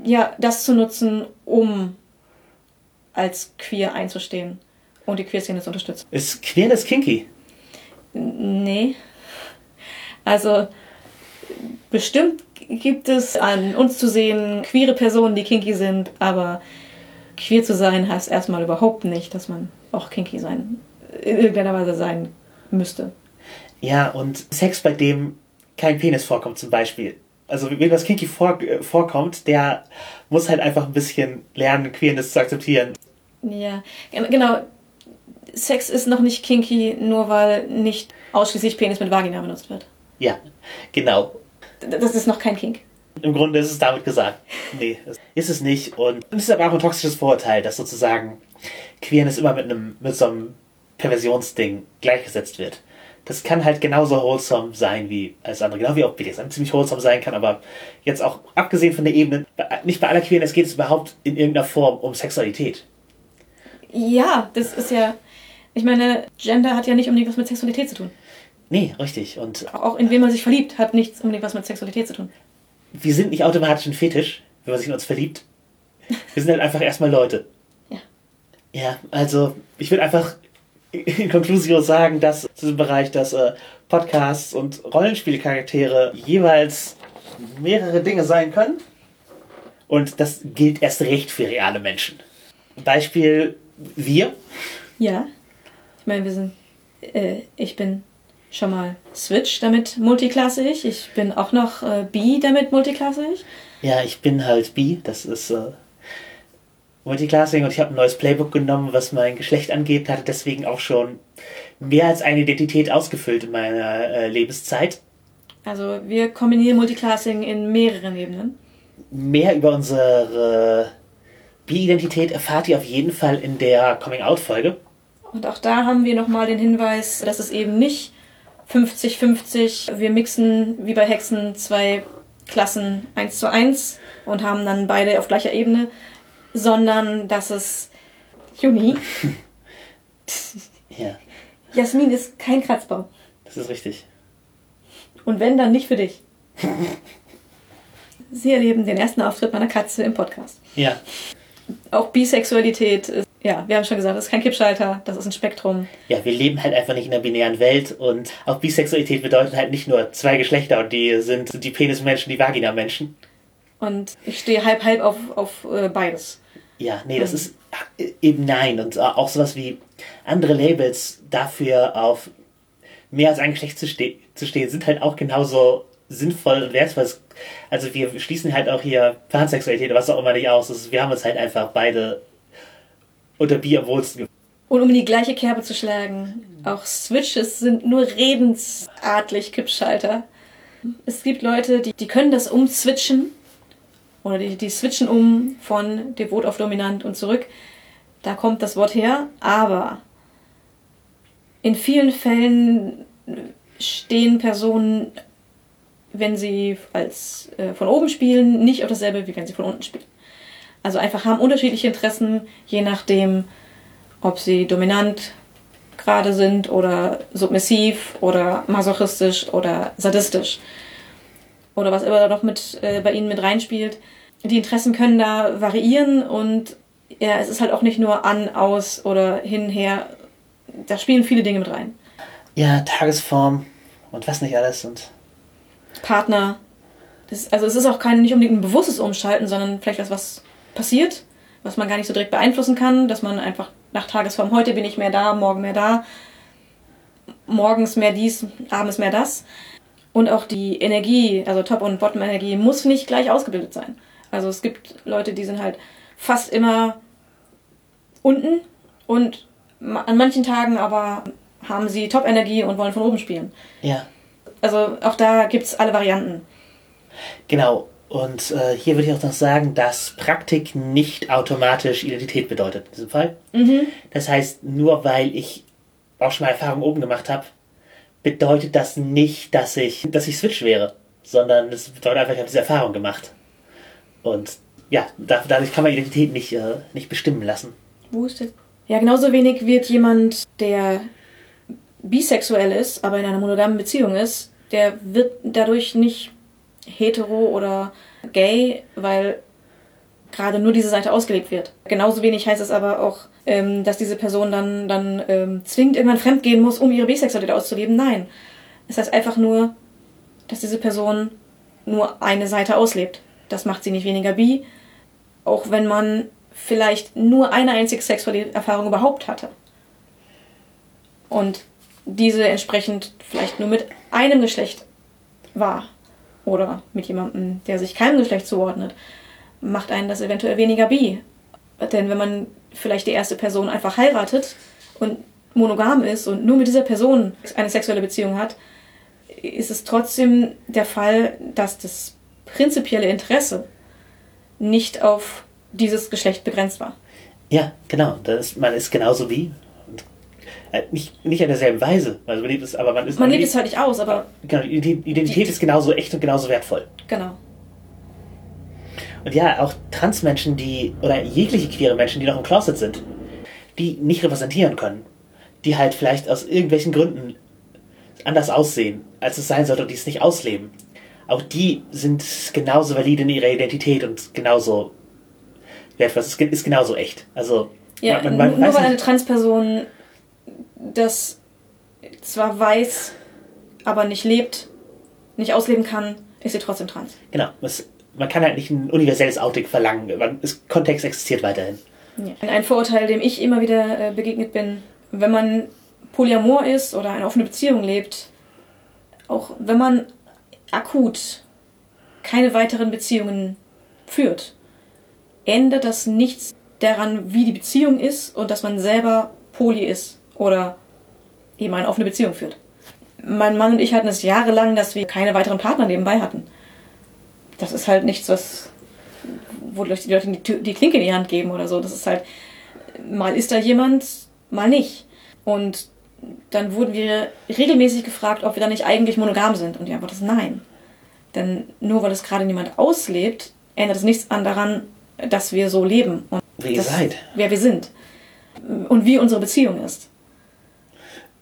Ja, das zu nutzen, um als queer einzustehen und die Queerszene zu unterstützen. Ist Queerness kinky? Nee. Also bestimmt gibt es an uns zu sehen queere Personen, die kinky sind, aber queer zu sein heißt erstmal überhaupt nicht, dass man auch kinky sein, in irgendeiner Weise sein müsste. Ja, und Sex, bei dem kein Penis vorkommt zum Beispiel. Also wenn was kinky vor, äh, vorkommt, der muss halt einfach ein bisschen lernen, Queerness zu akzeptieren. Ja, gen- genau. Sex ist noch nicht kinky, nur weil nicht ausschließlich Penis mit Vagina benutzt wird. Ja, genau. Das ist noch kein Kink. Im Grunde ist es damit gesagt. Nee, das ist es nicht. Und es ist aber auch ein toxisches Vorurteil, dass sozusagen Queerness immer mit einem, mit so einem Perversionsding gleichgesetzt wird. Das kann halt genauso wholesome sein wie alles andere. Genau wie auch BDSM ziemlich wholesome sein kann, aber jetzt auch abgesehen von der Ebene, nicht bei aller Queerness geht es überhaupt in irgendeiner Form um Sexualität. Ja, das ist ja. Ich meine, Gender hat ja nicht unbedingt was mit Sexualität zu tun. Nee, richtig. Und Auch in wen man sich verliebt, hat nichts unbedingt was mit Sexualität zu tun. wir sind nicht automatisch ein Fetisch, wenn man sich in uns verliebt. Wir sind halt einfach erstmal Leute. Ja. Ja, also ich will einfach in Conclusio sagen, dass zu diesem Bereich, dass äh, Podcasts und Rollenspielcharaktere jeweils mehrere Dinge sein können. Und das gilt erst recht für reale Menschen. Beispiel wir. Ja. Ich meine, wir sind. Äh, ich bin schon mal Switch, damit multiklassig. Ich bin auch noch äh, B, damit multiklassig. Ja, ich bin halt bi, das ist äh, Multiclassing und ich habe ein neues Playbook genommen, was mein Geschlecht angeht, hatte deswegen auch schon mehr als eine Identität ausgefüllt in meiner äh, Lebenszeit. Also wir kombinieren Multiclassing in mehreren Ebenen. Mehr über unsere Bi-Identität erfahrt ihr auf jeden Fall in der Coming-out-Folge. Und auch da haben wir nochmal den Hinweis, dass es eben nicht 50-50, wir mixen wie bei Hexen zwei Klassen 1 zu 1 und haben dann beide auf gleicher Ebene. Sondern dass es Juni. Ja, Jasmin ist kein Kratzbaum. das ist richtig. Und wenn, dann nicht für dich. Sie erleben den ersten Auftritt meiner Katze im Podcast. Ja, Auch Bisexualität ist, ja, wir haben schon gesagt, das ist kein Kippschalter, das ist ein Spektrum. ja, wir leben halt einfach nicht in einer binären Welt und auch Bisexualität bedeutet halt nicht nur zwei Geschlechter und die sind die Penismenschen, die Vagina-Menschen. Und ich stehe halb halb auf, auf äh, beides. Ja, nee, das ist äh, eben nein. Und auch sowas wie andere Labels dafür auf mehr als ein Geschlecht zu, ste zu stehen, sind halt auch genauso sinnvoll und wertvoll. Also wir schließen halt auch hier Pansexualität oder was auch immer nicht aus. Ist, wir haben uns halt einfach beide unter Bier am wohlsten. Und um in die gleiche Kerbe zu schlagen, auch Switches sind nur redensartlich Kippschalter. Es gibt Leute, die, die können das umswitchen oder die, die switchen um von devot auf dominant und zurück. Da kommt das Wort her, aber in vielen Fällen stehen Personen, wenn sie als äh, von oben spielen, nicht auf dasselbe, wie wenn sie von unten spielen. Also einfach haben unterschiedliche Interessen, je nachdem, ob sie dominant gerade sind oder submissiv oder masochistisch oder sadistisch. Oder was immer da noch mit äh, bei ihnen mit reinspielt. Die Interessen können da variieren und ja, es ist halt auch nicht nur an, aus oder hin, her. Da spielen viele Dinge mit rein. Ja, Tagesform und was nicht alles. Und Partner. Das, also es ist auch kein nicht unbedingt ein bewusstes Umschalten, sondern vielleicht was, was passiert, was man gar nicht so direkt beeinflussen kann, dass man einfach nach Tagesform, heute bin ich mehr da, morgen mehr da, morgens mehr dies, abends mehr das. Und auch die Energie, also Top- und Bottom-Energie, muss nicht gleich ausgebildet sein. Also es gibt Leute, die sind halt fast immer unten und an manchen Tagen aber haben sie Top-Energie und wollen von oben spielen. ja, Also auch da gibt's alle Varianten. genau. Und äh, hier würde ich auch noch sagen, dass Praktik nicht automatisch Identität bedeutet in diesem Fall. Das heißt, nur weil ich auch schon mal Erfahrung oben gemacht habe, bedeutet das nicht, dass ich, dass ich Switch wäre, sondern es bedeutet einfach, ich habe diese Erfahrung gemacht. Und ja, da- dadurch kann man Identität nicht, äh, nicht bestimmen lassen. Wo ist der? Ja, genauso wenig wird jemand, der bisexuell ist, aber in einer monogamen Beziehung ist, der wird dadurch nicht hetero oder gay, weil gerade nur diese Seite ausgelebt wird. Genauso wenig heißt es aber auch, ähm, dass diese Person dann, dann ähm, zwingend irgendwann fremdgehen muss, um ihre Bisexualität auszuleben. Nein. Es heißt einfach nur, dass diese Person nur eine Seite auslebt. Das macht sie nicht weniger bi, auch wenn man vielleicht nur eine einzige sexuelle Erfahrung überhaupt hatte. Und diese entsprechend vielleicht nur mit einem Geschlecht war oder mit jemandem, der sich keinem Geschlecht zuordnet, macht einen das eventuell weniger bi. Denn wenn man vielleicht die erste Person einfach heiratet und monogam ist und nur mit dieser Person eine sexuelle Beziehung hat, ist es trotzdem der Fall, dass das prinzipielle Interesse nicht auf dieses Geschlecht begrenzt war. Ja, genau. Das, man ist genauso wie. Äh, nicht, nicht in derselben Weise. Also man lebt es, aber man ist. Man lebt es halt nicht aus, aber Genau, die Ident- Identität ist genauso echt und genauso wertvoll. genau. Und ja, auch Transmenschen, die, oder jegliche queere Menschen, die noch im Closet sind, die nicht repräsentieren können, die halt vielleicht aus irgendwelchen Gründen anders aussehen, als es sein sollte und die es nicht ausleben. Auch die sind genauso valide in ihrer Identität und genauso wertvoll. Ist, ist genauso echt. Also, Ja, man, man, nur weil eine Transperson das zwar weiß, aber nicht lebt, nicht ausleben kann, ist sie trotzdem trans. genau, es, man kann halt nicht ein universelles Outing verlangen. Man, es, Kontext existiert weiterhin. Ja. Ein Vorurteil, dem ich immer wieder äh, begegnet bin, wenn man Polyamor ist oder eine offene Beziehung lebt, auch wenn man akut keine weiteren Beziehungen führt, ändert das nichts daran, wie die Beziehung ist und dass man selber poly ist oder eben eine offene Beziehung führt. Mein Mann und ich hatten es jahrelang, dass wir keine weiteren Partner nebenbei hatten. Das ist halt nichts, was wo die Leute die, die Klinke in die Hand geben oder so. Das ist halt, mal ist da jemand, mal nicht. Und dann wurden wir regelmäßig gefragt, ob wir dann nicht eigentlich monogam sind. Und die Antwort ist nein. Denn nur weil es gerade niemand auslebt, ändert es nichts an daran, dass wir so leben und Wie ihr seid. wer wir sind und wie unsere Beziehung ist.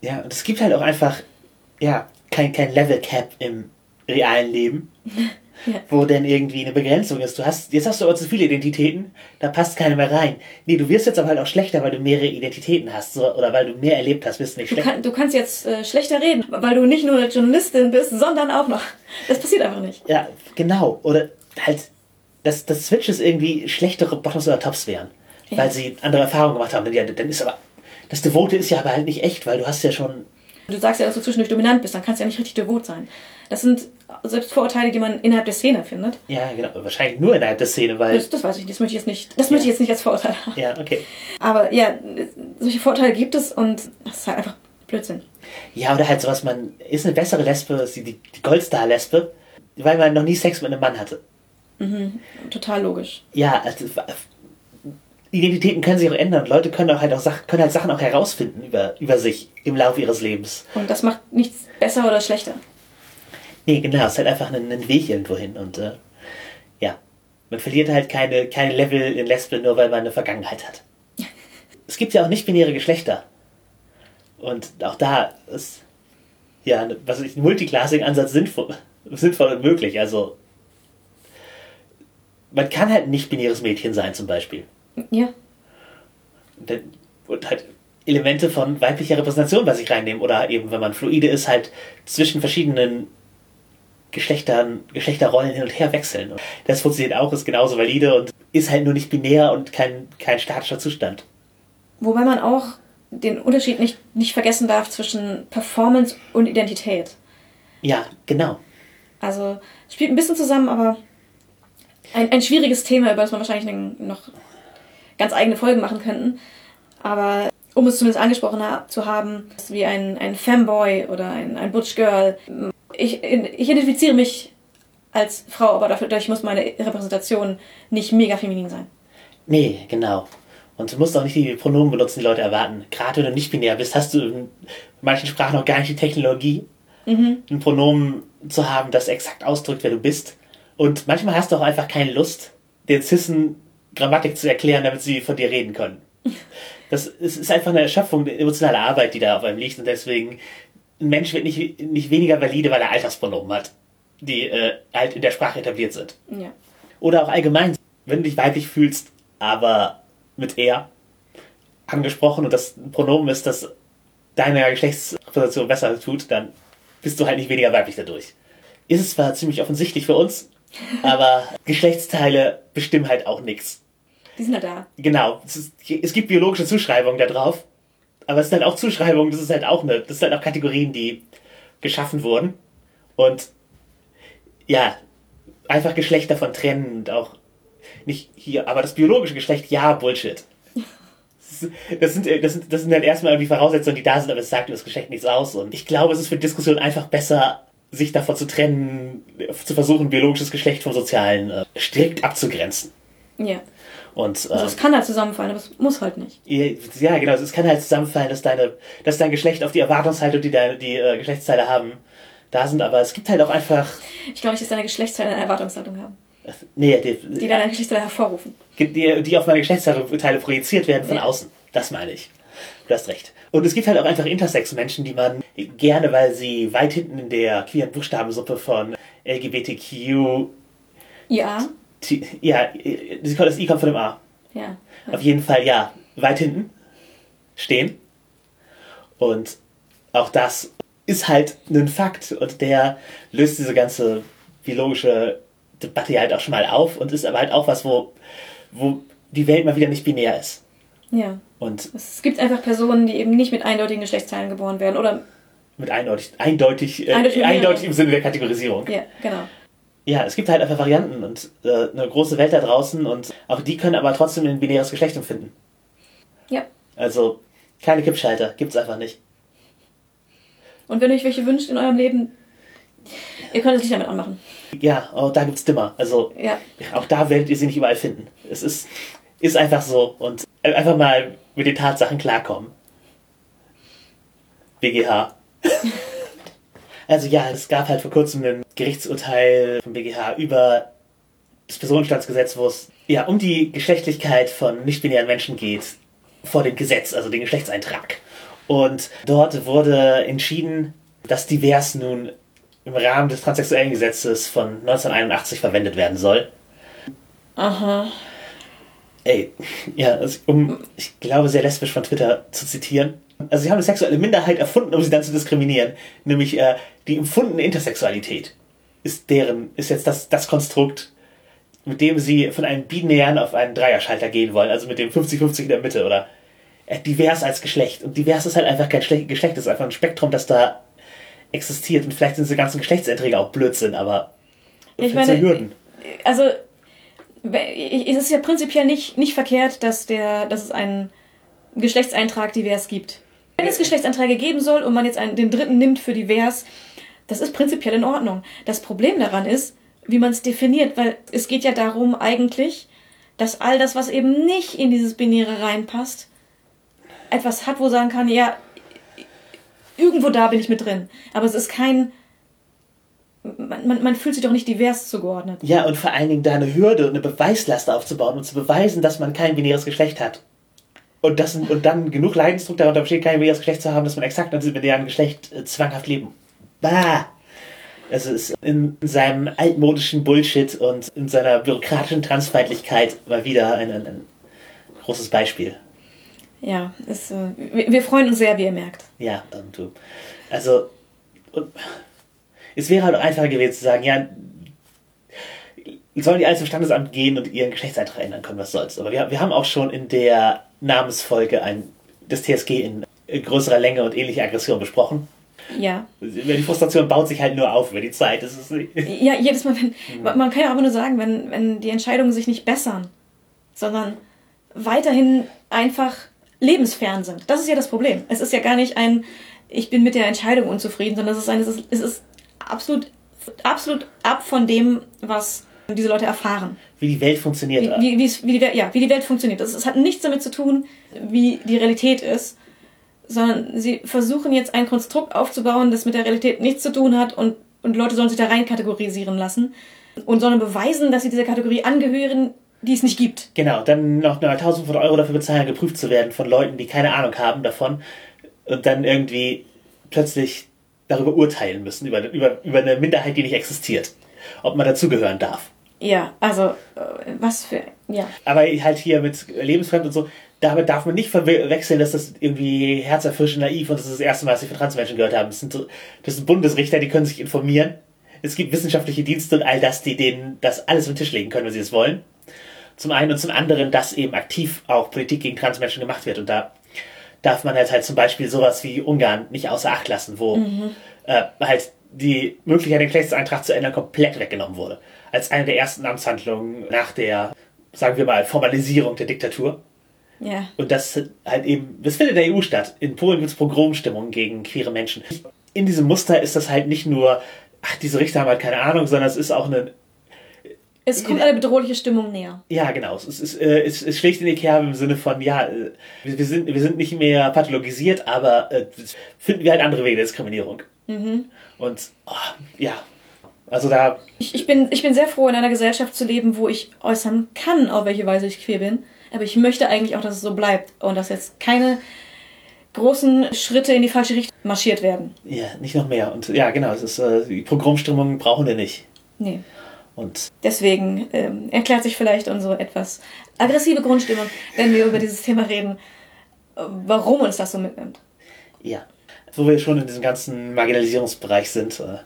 Ja, und es gibt halt auch einfach, ja, kein, kein Level Cap im realen Leben, Ja. wo denn irgendwie eine Begrenzung ist. Du hast, jetzt hast du aber zu viele Identitäten, da passt keine mehr rein. Nee, du wirst jetzt aber halt auch schlechter, weil du mehrere Identitäten hast, so, oder weil du mehr erlebt hast, wirst du nicht Du, schlechter. kann, du kannst jetzt äh, schlechter reden, weil du nicht nur Journalistin bist, sondern auch noch. Das passiert einfach nicht. Ja, genau. Oder halt, dass, dass Switches irgendwie schlechtere Bottoms oder Tops wären. Ja. Weil sie andere Erfahrungen gemacht haben. Ja, dann ist aber, das Devote ist ja aber halt nicht echt, weil du hast ja schon, Du sagst ja, dass du zwischendurch dominant bist, dann kannst du ja nicht richtig devot sein. Das sind selbst Vorurteile, die man innerhalb der Szene findet. ja, genau, wahrscheinlich nur innerhalb der Szene, weil, Das, das weiß ich nicht, das möchte ich jetzt nicht, das möchte ich jetzt nicht als Vorurteil haben. ja, okay. Aber ja, solche Vorurteile gibt es und das ist halt einfach Blödsinn. Ja, oder halt sowas, man ist eine bessere Lesbe, die, die Goldstar-Lesbe, weil man noch nie Sex mit einem Mann hatte. Total logisch. Ja, also, Identitäten können sich auch ändern. Leute können auch halt auch Sach können halt Sachen auch herausfinden über, über sich im Laufe ihres Lebens. Und das macht nichts besser oder schlechter. Nee, genau, es ist halt einfach ein, ein Weg irgendwo hin. Und äh, ja, man verliert halt keine, keine Level in Lesbe, nur weil man eine Vergangenheit hat. Es gibt ja auch nicht-binäre Geschlechter. Und auch da ist ja, ne- was ich, ein Multiclassing-Ansatz sinnvoll, sinnvoll und möglich. Also man kann halt ein nicht-binäres Mädchen sein zum Beispiel. Ja. Und halt Elemente von weiblicher Repräsentation bei sich reinnehmen. Oder eben, wenn man fluide ist, halt zwischen verschiedenen Geschlechtern, Geschlechterrollen hin und her wechseln. Und das funktioniert auch, ist genauso valide und ist halt nur nicht binär und kein, kein statischer Zustand. Wobei man auch den Unterschied nicht, nicht vergessen darf zwischen Performance und Identität. Ja, genau. Also spielt ein bisschen zusammen, aber ein, ein schwieriges Thema, über das man wahrscheinlich noch ganz eigene Folgen machen könnten. Aber um es zumindest angesprochen ha zu haben, wie ein, ein Femboy oder ein, ein Butch Girl. Ich, ich identifiziere mich als Frau, aber dafür, dadurch muss meine Repräsentation nicht mega feminin sein. Nee, genau. Und du musst auch nicht die Pronomen benutzen, die Leute erwarten. Gerade wenn du nicht binär bist, hast du in manchen Sprachen noch gar nicht die Technologie, ein Pronomen zu haben, das exakt ausdrückt, wer du bist. Und manchmal hast du auch einfach keine Lust, den Cissen Grammatik zu erklären, damit sie von dir reden können. Das ist, einfach eine Erschöpfung der emotionalen Arbeit, die da auf einem liegt. Und deswegen, ein Mensch wird nicht, nicht weniger valide, weil er Alltagspronomen hat, die äh, halt in der Sprache etabliert sind. Ja. Oder auch allgemein, wenn du dich weiblich fühlst, aber mit er angesprochen und das ein Pronomen ist, das deiner Geschlechtsposition besser tut, dann bist du halt nicht weniger weiblich dadurch. Ist es zwar ziemlich offensichtlich für uns, aber Geschlechtsteile bestimmen halt auch nichts. Die sind halt da. Genau, es, ist, es gibt biologische Zuschreibungen da drauf, aber es sind halt auch Zuschreibungen, das ist halt auch eine, das sind halt auch Kategorien, die geschaffen wurden und ja, einfach Geschlecht davon trennen und auch nicht hier, aber das biologische Geschlecht, ja, Bullshit. Das sind, das sind, das sind dann erstmal irgendwie Voraussetzungen, die da sind, aber es sagt über das Geschlecht nichts aus. Und ich glaube, es ist für Diskussionen einfach besser, sich davon zu trennen, zu versuchen, biologisches Geschlecht vom sozialen äh, strikt abzugrenzen. Ja. Und Also ähm, es kann halt zusammenfallen, aber es muss halt nicht. ja, genau, es kann halt zusammenfallen, dass deine, dass dein Geschlecht auf die Erwartungshaltung, die deine, die äh, Geschlechtsteile haben, da sind, aber es gibt halt auch einfach, Ich glaube nicht, dass deine Geschlechtsteile eine Erwartungshaltung haben, nee, die, die deine Geschlechtsteile hervorrufen. die, die auf meine Geschlechtsteile projiziert werden von Ja. außen. Das meine ich. Du hast recht. Und es gibt halt auch einfach Intersex-Menschen, die man gerne, weil sie weit hinten in der queeren Buchstabensuppe von LGBTQ, Ja. Ja, das I kommt von dem A. Ja. Auf jeden Fall, ja, weit hinten stehen. Und auch das ist halt ein Fakt und der löst diese ganze biologische Debatte ja halt auch schon mal auf und ist aber halt auch was, wo, wo die Welt mal wieder nicht binär ist. Ja. Und Es gibt einfach Personen, die eben nicht mit eindeutigen Geschlechtsteilen geboren werden. Oder, mit eindeutig, eindeutig, äh, Eindeutig im Sinne der Kategorisierung. ja, genau. Ja, es gibt halt einfach Varianten und äh, eine große Welt da draußen und auch die können aber trotzdem ein binäres Geschlecht empfinden. Ja. Also keine Kippschalter, gibt's einfach nicht. Und wenn ihr euch welche wünscht in eurem Leben, ihr könnt es nicht damit anmachen. Ja, auch da gibt's Dimmer. Also Ja. auch da werdet ihr sie nicht überall finden. Es ist, ist einfach so und einfach mal mit den Tatsachen klarkommen. BGH. also ja, es gab halt vor kurzem ein Gerichtsurteil vom BGH über das Personenstandsgesetz, wo es ja, um die Geschlechtlichkeit von nicht-binären Menschen geht vor dem Gesetz, also den Geschlechtseintrag. Und dort wurde entschieden, dass divers nun im Rahmen des transsexuellen Gesetzes von 1981 verwendet werden soll. Aha. Ey, ja, also, um, ich glaube, sehr lesbisch von Twitter zu zitieren. Also sie haben eine sexuelle Minderheit erfunden, um sie dann zu diskriminieren. Nämlich äh, die empfundene Intersexualität ist deren, ist jetzt das, das Konstrukt, mit dem sie von einem binären auf einen Dreierschalter gehen wollen, also mit dem 50-50 in der Mitte oder äh, divers als Geschlecht. Und divers ist halt einfach kein Geschlecht, es ist einfach ein Spektrum, das da existiert. Und vielleicht sind diese ganzen Geschlechtseinträge auch Blödsinn, aber ich meine, Hürden. Also es ist ja prinzipiell nicht, nicht verkehrt, dass, der, dass es einen Geschlechtseintrag divers gibt. Wenn es Geschlechtseinträge geben soll und man jetzt einen, den dritten nimmt für divers, das ist prinzipiell in Ordnung. Das Problem daran ist, wie man es definiert, weil es geht ja darum eigentlich, dass all das, was eben nicht in dieses Binäre reinpasst, etwas hat, wo sagen kann, ja, irgendwo da bin ich mit drin. Aber es ist kein, man, man, man, fühlt sich doch nicht divers zugeordnet. Ja, und vor allen Dingen da eine Hürde und eine Beweislast aufzubauen und zu beweisen, dass man kein binäres Geschlecht hat. Und, das, und dann genug Leidensdruck darunter besteht, kein binäres Geschlecht zu haben, dass man exakt an diesem Geschlecht äh, zwanghaft leben. Bah! Es ist in seinem altmodischen Bullshit und in seiner bürokratischen Transfeindlichkeit mal wieder ein, ein, ein großes Beispiel. Ja, es, äh, wir, wir, freuen uns sehr, wie ihr merkt. Ja, und du. Also, und, es wäre halt einfacher gewesen zu sagen, ja, sollen die alle zum Standesamt gehen und ihren Geschlechtseintrag ändern können, was soll's. Aber wir, wir haben auch schon in der Namensfolge ein, das TSG in größerer Länge und ähnliche Aggression besprochen. Ja. Die Frustration baut sich halt nur auf über die Zeit. Das ist ja, jedes Mal, wenn, mhm. man kann ja aber nur sagen, wenn, wenn die Entscheidungen sich nicht bessern, sondern weiterhin einfach lebensfern sind. Das ist ja das Problem. Es ist ja gar nicht ein, ich bin mit der Entscheidung unzufrieden, sondern es ist ein, es ist, es ist absolut, absolut ab von dem, was diese Leute erfahren. Wie die Welt funktioniert. Wie, wie, wie, die, ja, wie die Welt funktioniert. Es hat nichts damit zu tun, wie die Realität ist, sondern sie versuchen jetzt ein Konstrukt aufzubauen, das mit der Realität nichts zu tun hat und, und Leute sollen sich da rein kategorisieren lassen und sollen beweisen, dass sie dieser Kategorie angehören, die es nicht gibt. Genau, dann noch eine tausend von Euro dafür bezahlen, geprüft zu werden von Leuten, die keine Ahnung haben davon und dann irgendwie plötzlich darüber urteilen müssen, über, über, über eine Minderheit, die nicht existiert. Ob man dazugehören darf. Ja, also äh, was für. Ja. Aber halt hier mit Lebensfremd und so, damit darf man nicht verwechseln, dass das irgendwie herzerfrischend naiv und das ist das erste Mal, dass sie von Transmenschen gehört haben. Das sind, das sind Bundesrichter, die können sich informieren. Es gibt wissenschaftliche Dienste und all das, die denen das alles auf den Tisch legen können, wenn sie es wollen. Zum einen und zum anderen, dass eben aktiv auch Politik gegen Transmenschen gemacht wird. Und da darf man halt, halt zum Beispiel sowas wie Ungarn nicht außer Acht lassen, wo mhm. äh, halt die Möglichkeit, den Geschlechtseintrag zu ändern, komplett weggenommen wurde. Als eine der ersten Amtshandlungen nach der, sagen wir mal, Formalisierung der Diktatur. Ja. Und das halt eben, das findet in der EU statt. In Polen gibt es Pogromstimmungen gegen queere Menschen. In diesem Muster ist das halt nicht nur, ach, diese Richter haben halt keine Ahnung, sondern es ist auch eine es kommt eine bedrohliche Stimmung näher. Ja, genau. Es, ist, äh, es, es schlägt in die Kerbe im Sinne von, ja, äh, wir, sind, wir sind nicht mehr pathologisiert, aber äh, finden wir halt andere Wege der Diskriminierung. Mhm. Und oh, ja, also da. Ich, ich, bin, ich bin sehr froh, in einer Gesellschaft zu leben, wo ich äußern kann, auf welche Weise ich queer bin. Aber ich möchte eigentlich auch, dass es so bleibt und dass jetzt keine großen Schritte in die falsche Richtung marschiert werden. Ja, nicht noch mehr. Und ja, genau, es ist, äh, die Programmstimmung brauchen wir nicht. Nee. Und Deswegen ähm, erklärt sich vielleicht unsere etwas aggressive Grundstimmung, wenn wir über dieses Thema reden, warum uns das so mitnimmt. Ja. Wo wir schon in diesem ganzen Marginalisierungsbereich sind, äh,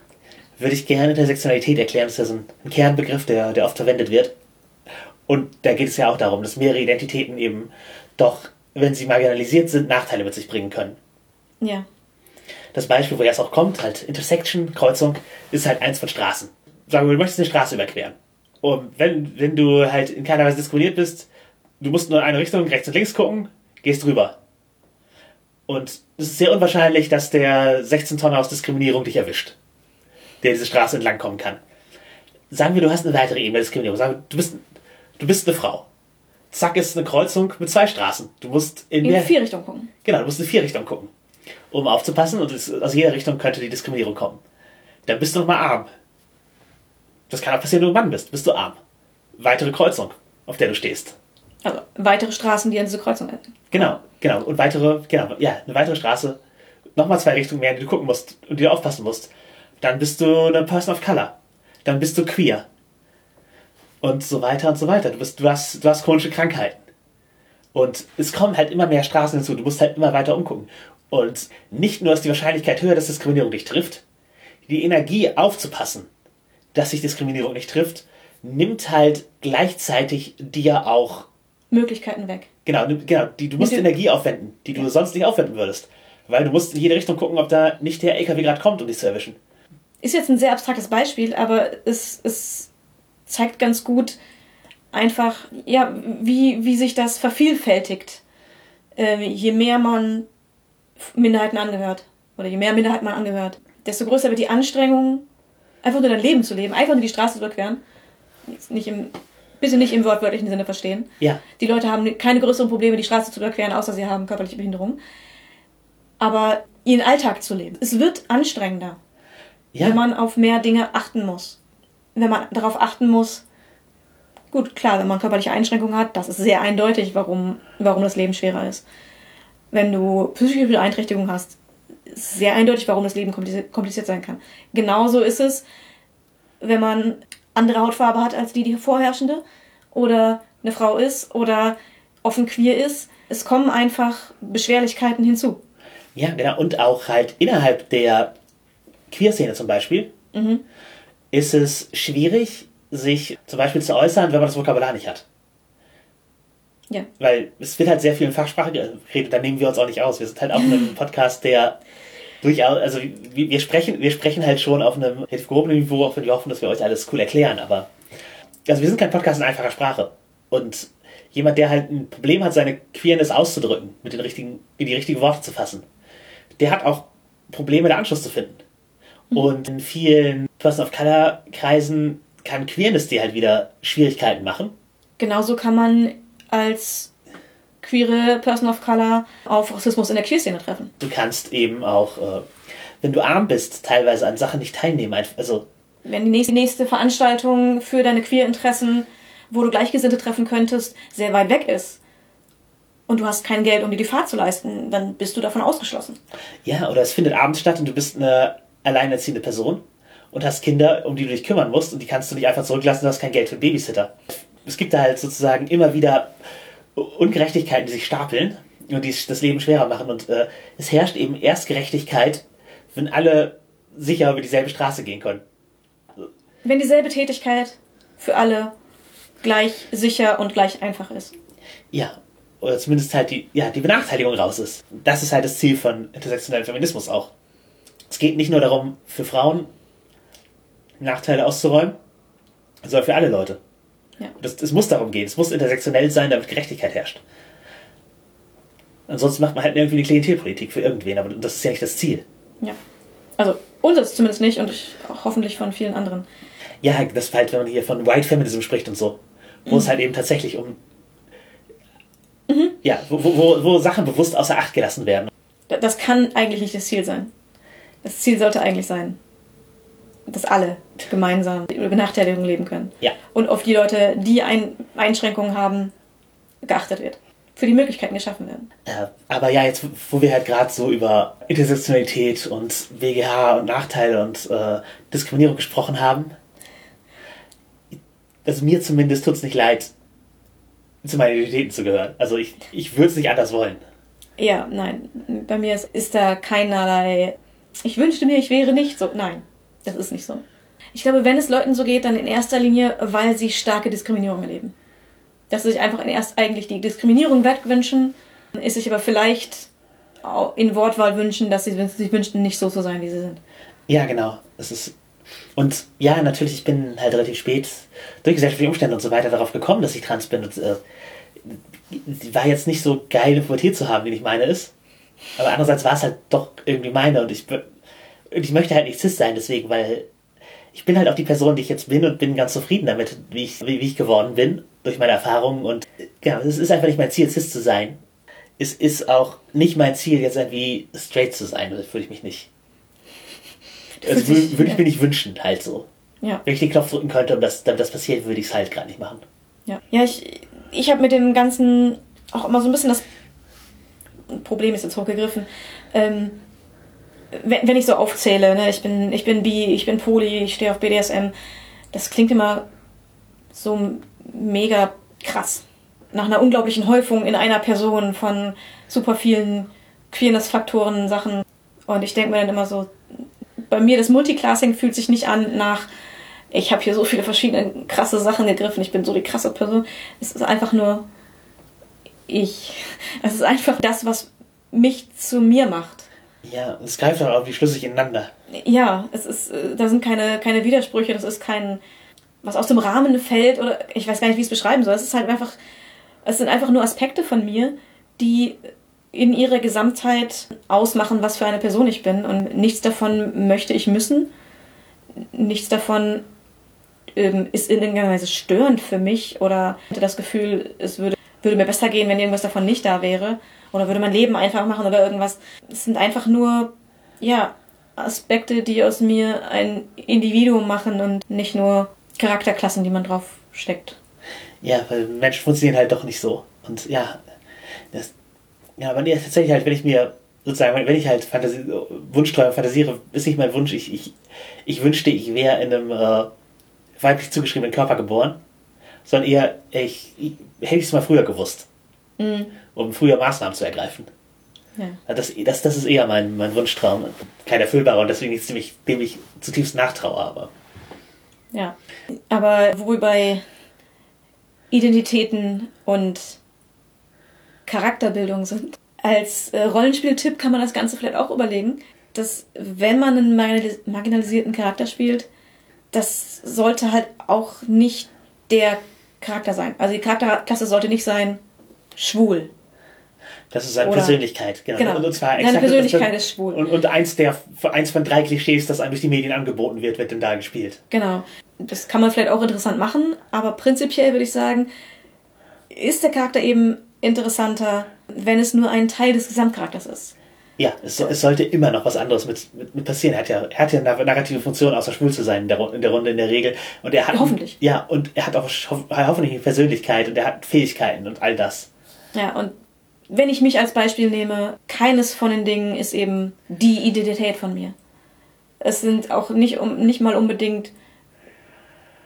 würde ich gerne Intersektionalität erklären. Das ist ja so ein Kernbegriff, der, der oft verwendet wird. Und da geht es ja auch darum, dass mehrere Identitäten eben doch, wenn sie marginalisiert sind, Nachteile mit sich bringen können. Ja. Das Beispiel, wo jetzt auch kommt, halt Intersection, Kreuzung, ist halt eins von Straßen sagen wir, du möchtest eine Straße überqueren. Und wenn, wenn du halt in keiner Weise diskriminiert bist, du musst nur in eine Richtung, rechts und links gucken, gehst drüber. Und es ist sehr unwahrscheinlich, dass der 16 Tonner aus Diskriminierung dich erwischt, der diese Straße entlang kommen kann. Sagen wir, du hast eine weitere Ebene der Diskriminierung. Sagen wir, du bist, du bist eine Frau. Zack, ist eine Kreuzung mit zwei Straßen. Du musst in, in vier Richtungen gucken. Genau, du musst in vier Richtungen gucken, um aufzupassen und es, aus jeder Richtung könnte die Diskriminierung kommen. Dann bist du nochmal arm. Das kann auch passieren, wenn du ein Mann bist. Bist du arm. Weitere Kreuzung. auf der du stehst. Also weitere Straßen, die an diese Kreuzung enden. Genau, genau. Und weitere, genau, ja, eine weitere Straße, nochmal zwei Richtungen mehr, die du gucken musst und die du aufpassen musst. Dann bist du eine Person of Color. Dann bist du queer. Und so weiter und so weiter. Du, bist, du, hast, du hast chronische Krankheiten. Und es kommen halt immer mehr Straßen hinzu. Du musst halt immer weiter umgucken. Und nicht nur ist die Wahrscheinlichkeit höher, dass Diskriminierung dich trifft, die Energie aufzupassen, dass sich Diskriminierung nicht trifft, nimmt halt gleichzeitig dir auch Möglichkeiten weg. Genau, genau. Die, du musst dem- Energie aufwenden, die du Ja. sonst nicht aufwenden würdest. Weil du musst in jede Richtung gucken, ob da nicht der LKW gerade kommt, um dich zu erwischen. Ist jetzt ein sehr abstraktes Beispiel, aber es, es zeigt ganz gut einfach, ja, wie, wie sich das vervielfältigt, äh, je mehr man Minderheiten angehört oder je mehr Minderheiten man angehört, desto größer wird die Anstrengung, einfach nur dein Leben zu leben, einfach nur die Straße zu überqueren. Jetzt Nicht im, bitte nicht im wortwörtlichen Sinne verstehen. Ja, Die Leute haben keine größeren Probleme, die Straße zu überqueren, außer sie haben körperliche Behinderung. Aber ihren Alltag zu leben. Es wird anstrengender ja. wenn man auf mehr Dinge achten muss. Wenn man darauf achten muss, gut, klar, wenn man körperliche Einschränkungen hat, das ist sehr eindeutig, warum, warum das Leben schwerer ist. Wenn du psychische Beeinträchtigungen hast, ist sehr eindeutig, warum das Leben kompliziert, kompliziert sein kann. Genauso ist es, wenn man andere Hautfarbe hat als die, die vorherrschende, oder eine Frau ist, oder offen queer ist. Es kommen einfach Beschwerlichkeiten hinzu. ja, genau. Und auch halt innerhalb der Queerszene zum Beispiel ist es schwierig, sich zum Beispiel zu äußern, wenn man das Vokabular nicht hat. Ja. Weil es wird halt sehr viel in Fachsprache geredet, da nehmen wir uns auch nicht aus. Wir sind halt auch in einem Podcast, der durchaus, also wir, wir sprechen, wir sprechen halt schon auf einem relativ gehobenen Niveau, auch wenn wir hoffen, dass wir euch alles cool erklären, aber also wir sind kein Podcast in einfacher Sprache. Und jemand, der halt ein Problem hat, seine Queerness auszudrücken, mit den richtigen, in die richtigen Worte zu fassen, der hat auch Probleme, da Anschluss zu finden. Und in vielen Person of Color Kreisen kann Queerness dir halt wieder Schwierigkeiten machen. Genauso kann man als queere Person of Color auf Rassismus in der Queerszene treffen. Du kannst eben auch, äh, wenn du arm bist, teilweise an Sachen nicht teilnehmen. Also, Wenn die nächste, nächste Veranstaltung für deine Queer-Interessen, wo du Gleichgesinnte treffen könntest, sehr weit weg ist und du hast kein Geld, um dir die Fahrt zu leisten, dann bist du davon ausgeschlossen. ja, oder es findet abends statt und du bist eine alleinerziehende Person und hast Kinder, um die du dich kümmern musst und die kannst du nicht einfach zurücklassen, du hast kein Geld für einen Babysitter. Es gibt da halt sozusagen immer wieder Ungerechtigkeiten, die sich stapeln und die das Leben schwerer machen und äh, es herrscht eben erst Gerechtigkeit, wenn alle sicher über dieselbe Straße gehen können. Wenn dieselbe Tätigkeit für alle gleich sicher und gleich einfach ist. Ja, oder zumindest halt die, ja, die Benachteiligung raus ist. Das ist halt das Ziel von intersektionellem Feminismus auch. Es geht nicht nur darum, für Frauen Nachteile auszuräumen, sondern für alle Leute. Ja. Das, es muss darum gehen. Es muss intersektionell sein, damit Gerechtigkeit herrscht. Ansonsten macht man halt irgendwie eine Klientelpolitik für irgendwen, aber das ist ja nicht das Ziel. Ja. Also unseres zumindest nicht und ich, auch hoffentlich von vielen anderen. Ja, das ist halt, wenn man hier von White Feminism spricht und so, wo es halt eben tatsächlich um. Ja, wo, wo, wo, Sachen bewusst außer Acht gelassen werden. Da- Das kann eigentlich nicht das Ziel sein. Das Ziel sollte eigentlich sein, dass alle gemeinsam über Benachteiligung leben können. Ja. Und auf die Leute, die ein Einschränkungen haben, geachtet wird. Für die Möglichkeiten geschaffen werden. Äh, aber ja, jetzt, wo wir halt gerade so über Intersektionalität und BGH und Nachteile und äh, Diskriminierung gesprochen haben, also mir zumindest tut es nicht leid, zu meinen Identitäten zu gehören. Also ich, ich würde es nicht anders wollen. Ja, nein. Bei mir ist, ist da keinerlei. Ich wünschte mir, ich wäre nicht so. Nein, das ist nicht so. Ich glaube, wenn es Leuten so geht, dann in erster Linie, weil sie starke Diskriminierung erleben. Dass sie sich einfach in erst eigentlich die Diskriminierung wegwünschen, ist sich aber vielleicht in Wortwahl wünschen, dass sie sich wünschten, nicht so zu sein, wie sie sind. Ja, genau. Es ist und ja, natürlich, ich bin halt relativ spät durch gesellschaftliche Umstände und so weiter darauf gekommen, dass ich trans bin. Und äh, war jetzt nicht so geil, eine Pubertät zu haben, wie ich meine ist. Aber andererseits war es halt doch irgendwie meine und ich, und ich möchte halt nicht cis sein, deswegen, weil ich bin halt auch die Person, die ich jetzt bin und bin ganz zufrieden damit, wie ich, wie, wie ich geworden bin, durch meine Erfahrungen. Und genau, es ist einfach nicht mein Ziel, cis zu sein. Es ist auch nicht mein Ziel, jetzt irgendwie straight zu sein, das würde ich mich nicht. Also fühlst dich- würde, würde ich mir nicht wünschen, halt so. Ja, Wenn ich den Knopf drücken könnte, und das, damit das passiert, würde ich es halt gerade nicht machen. Ja, ja ich, ich habe mit dem Ganzen auch immer so ein bisschen das Problem ist jetzt hochgegriffen. Ähm, wenn, wenn ich so aufzähle, ne, ich bin, ich bin bi, ich bin poly, ich stehe auf BDSM, das klingt immer so mega krass. Nach einer unglaublichen Häufung in einer Person von super vielen Queerness-Faktoren, Sachen. Und ich denke mir dann immer so, bei mir das Multiclassing fühlt sich nicht an nach, ich habe hier so viele verschiedene krasse Sachen gegriffen, ich bin so die krasse Person. Es ist einfach nur ich. Es ist einfach das, was mich zu mir macht. Ja, es greift auch irgendwie schlüssig ineinander. Ja, es ist, äh, da sind keine, keine Widersprüche, das ist kein, was aus dem Rahmen fällt oder ich weiß gar nicht, wie ich es beschreiben soll. Es ist halt einfach, es sind einfach nur Aspekte von mir, die in ihrer Gesamtheit ausmachen, was für eine Person ich bin. Und nichts davon möchte ich müssen. Nichts davon ähm, ist in irgendeiner Weise störend für mich oder hatte das Gefühl, es würde, würde mir besser gehen, wenn irgendwas davon nicht da wäre. Oder würde mein Leben einfach machen oder irgendwas. Es sind einfach nur, ja, Aspekte, die aus mir ein Individuum machen und nicht nur Charakterklassen, die man drauf steckt. Ja, weil Menschen funktionieren halt doch nicht so. Und ja, das, ja, aber nee, tatsächlich halt, wenn ich mir sozusagen, wenn ich halt Fantasie, Wunschträume fantasiere, ist nicht mein Wunsch, ich, ich, ich wünschte, ich wäre in einem äh, weiblich zugeschriebenen Körper geboren, sondern eher, ich, ich hätte ich es mal früher gewusst, mhm. Um früher Maßnahmen zu ergreifen. Ja. Das, das, das ist eher mein, mein Wunschtraum. Kein erfüllbarer und deswegen ist ziemlich, dem ich zutiefst nachtraue, aber. Ja. Aber wo wir bei Identitäten und Charakterbildung sind, als äh, Rollenspieltipp kann man das Ganze vielleicht auch überlegen, dass wenn man einen marginalisierten Charakter spielt, das sollte halt auch nicht der Charakter sein. Also die Charakterklasse sollte nicht sein schwul. Das ist seine Oder, Persönlichkeit, genau. genau. Und zwar Seine Persönlichkeit ist schwul. Und, und eins, der, eins von drei Klischees, das einem durch die Medien angeboten wird, wird dann da gespielt. Genau. Das kann man vielleicht auch interessant machen, aber prinzipiell würde ich sagen, ist der Charakter eben interessanter, wenn es nur ein Teil des Gesamtcharakters ist. Ja, es, es, sollte immer noch was anderes mit, mit, mit passieren. Er hat ja, er hat ja eine narrative Funktion, außer schwul zu sein in der, in der Runde in der Regel. Und er hat, hoffentlich. Ja, und er hat auch hoffentlich eine Persönlichkeit und er hat Fähigkeiten und all das. Ja, und wenn ich mich als Beispiel nehme, keines von den Dingen ist eben die Identität von mir. Es sind auch nicht, um, nicht mal unbedingt,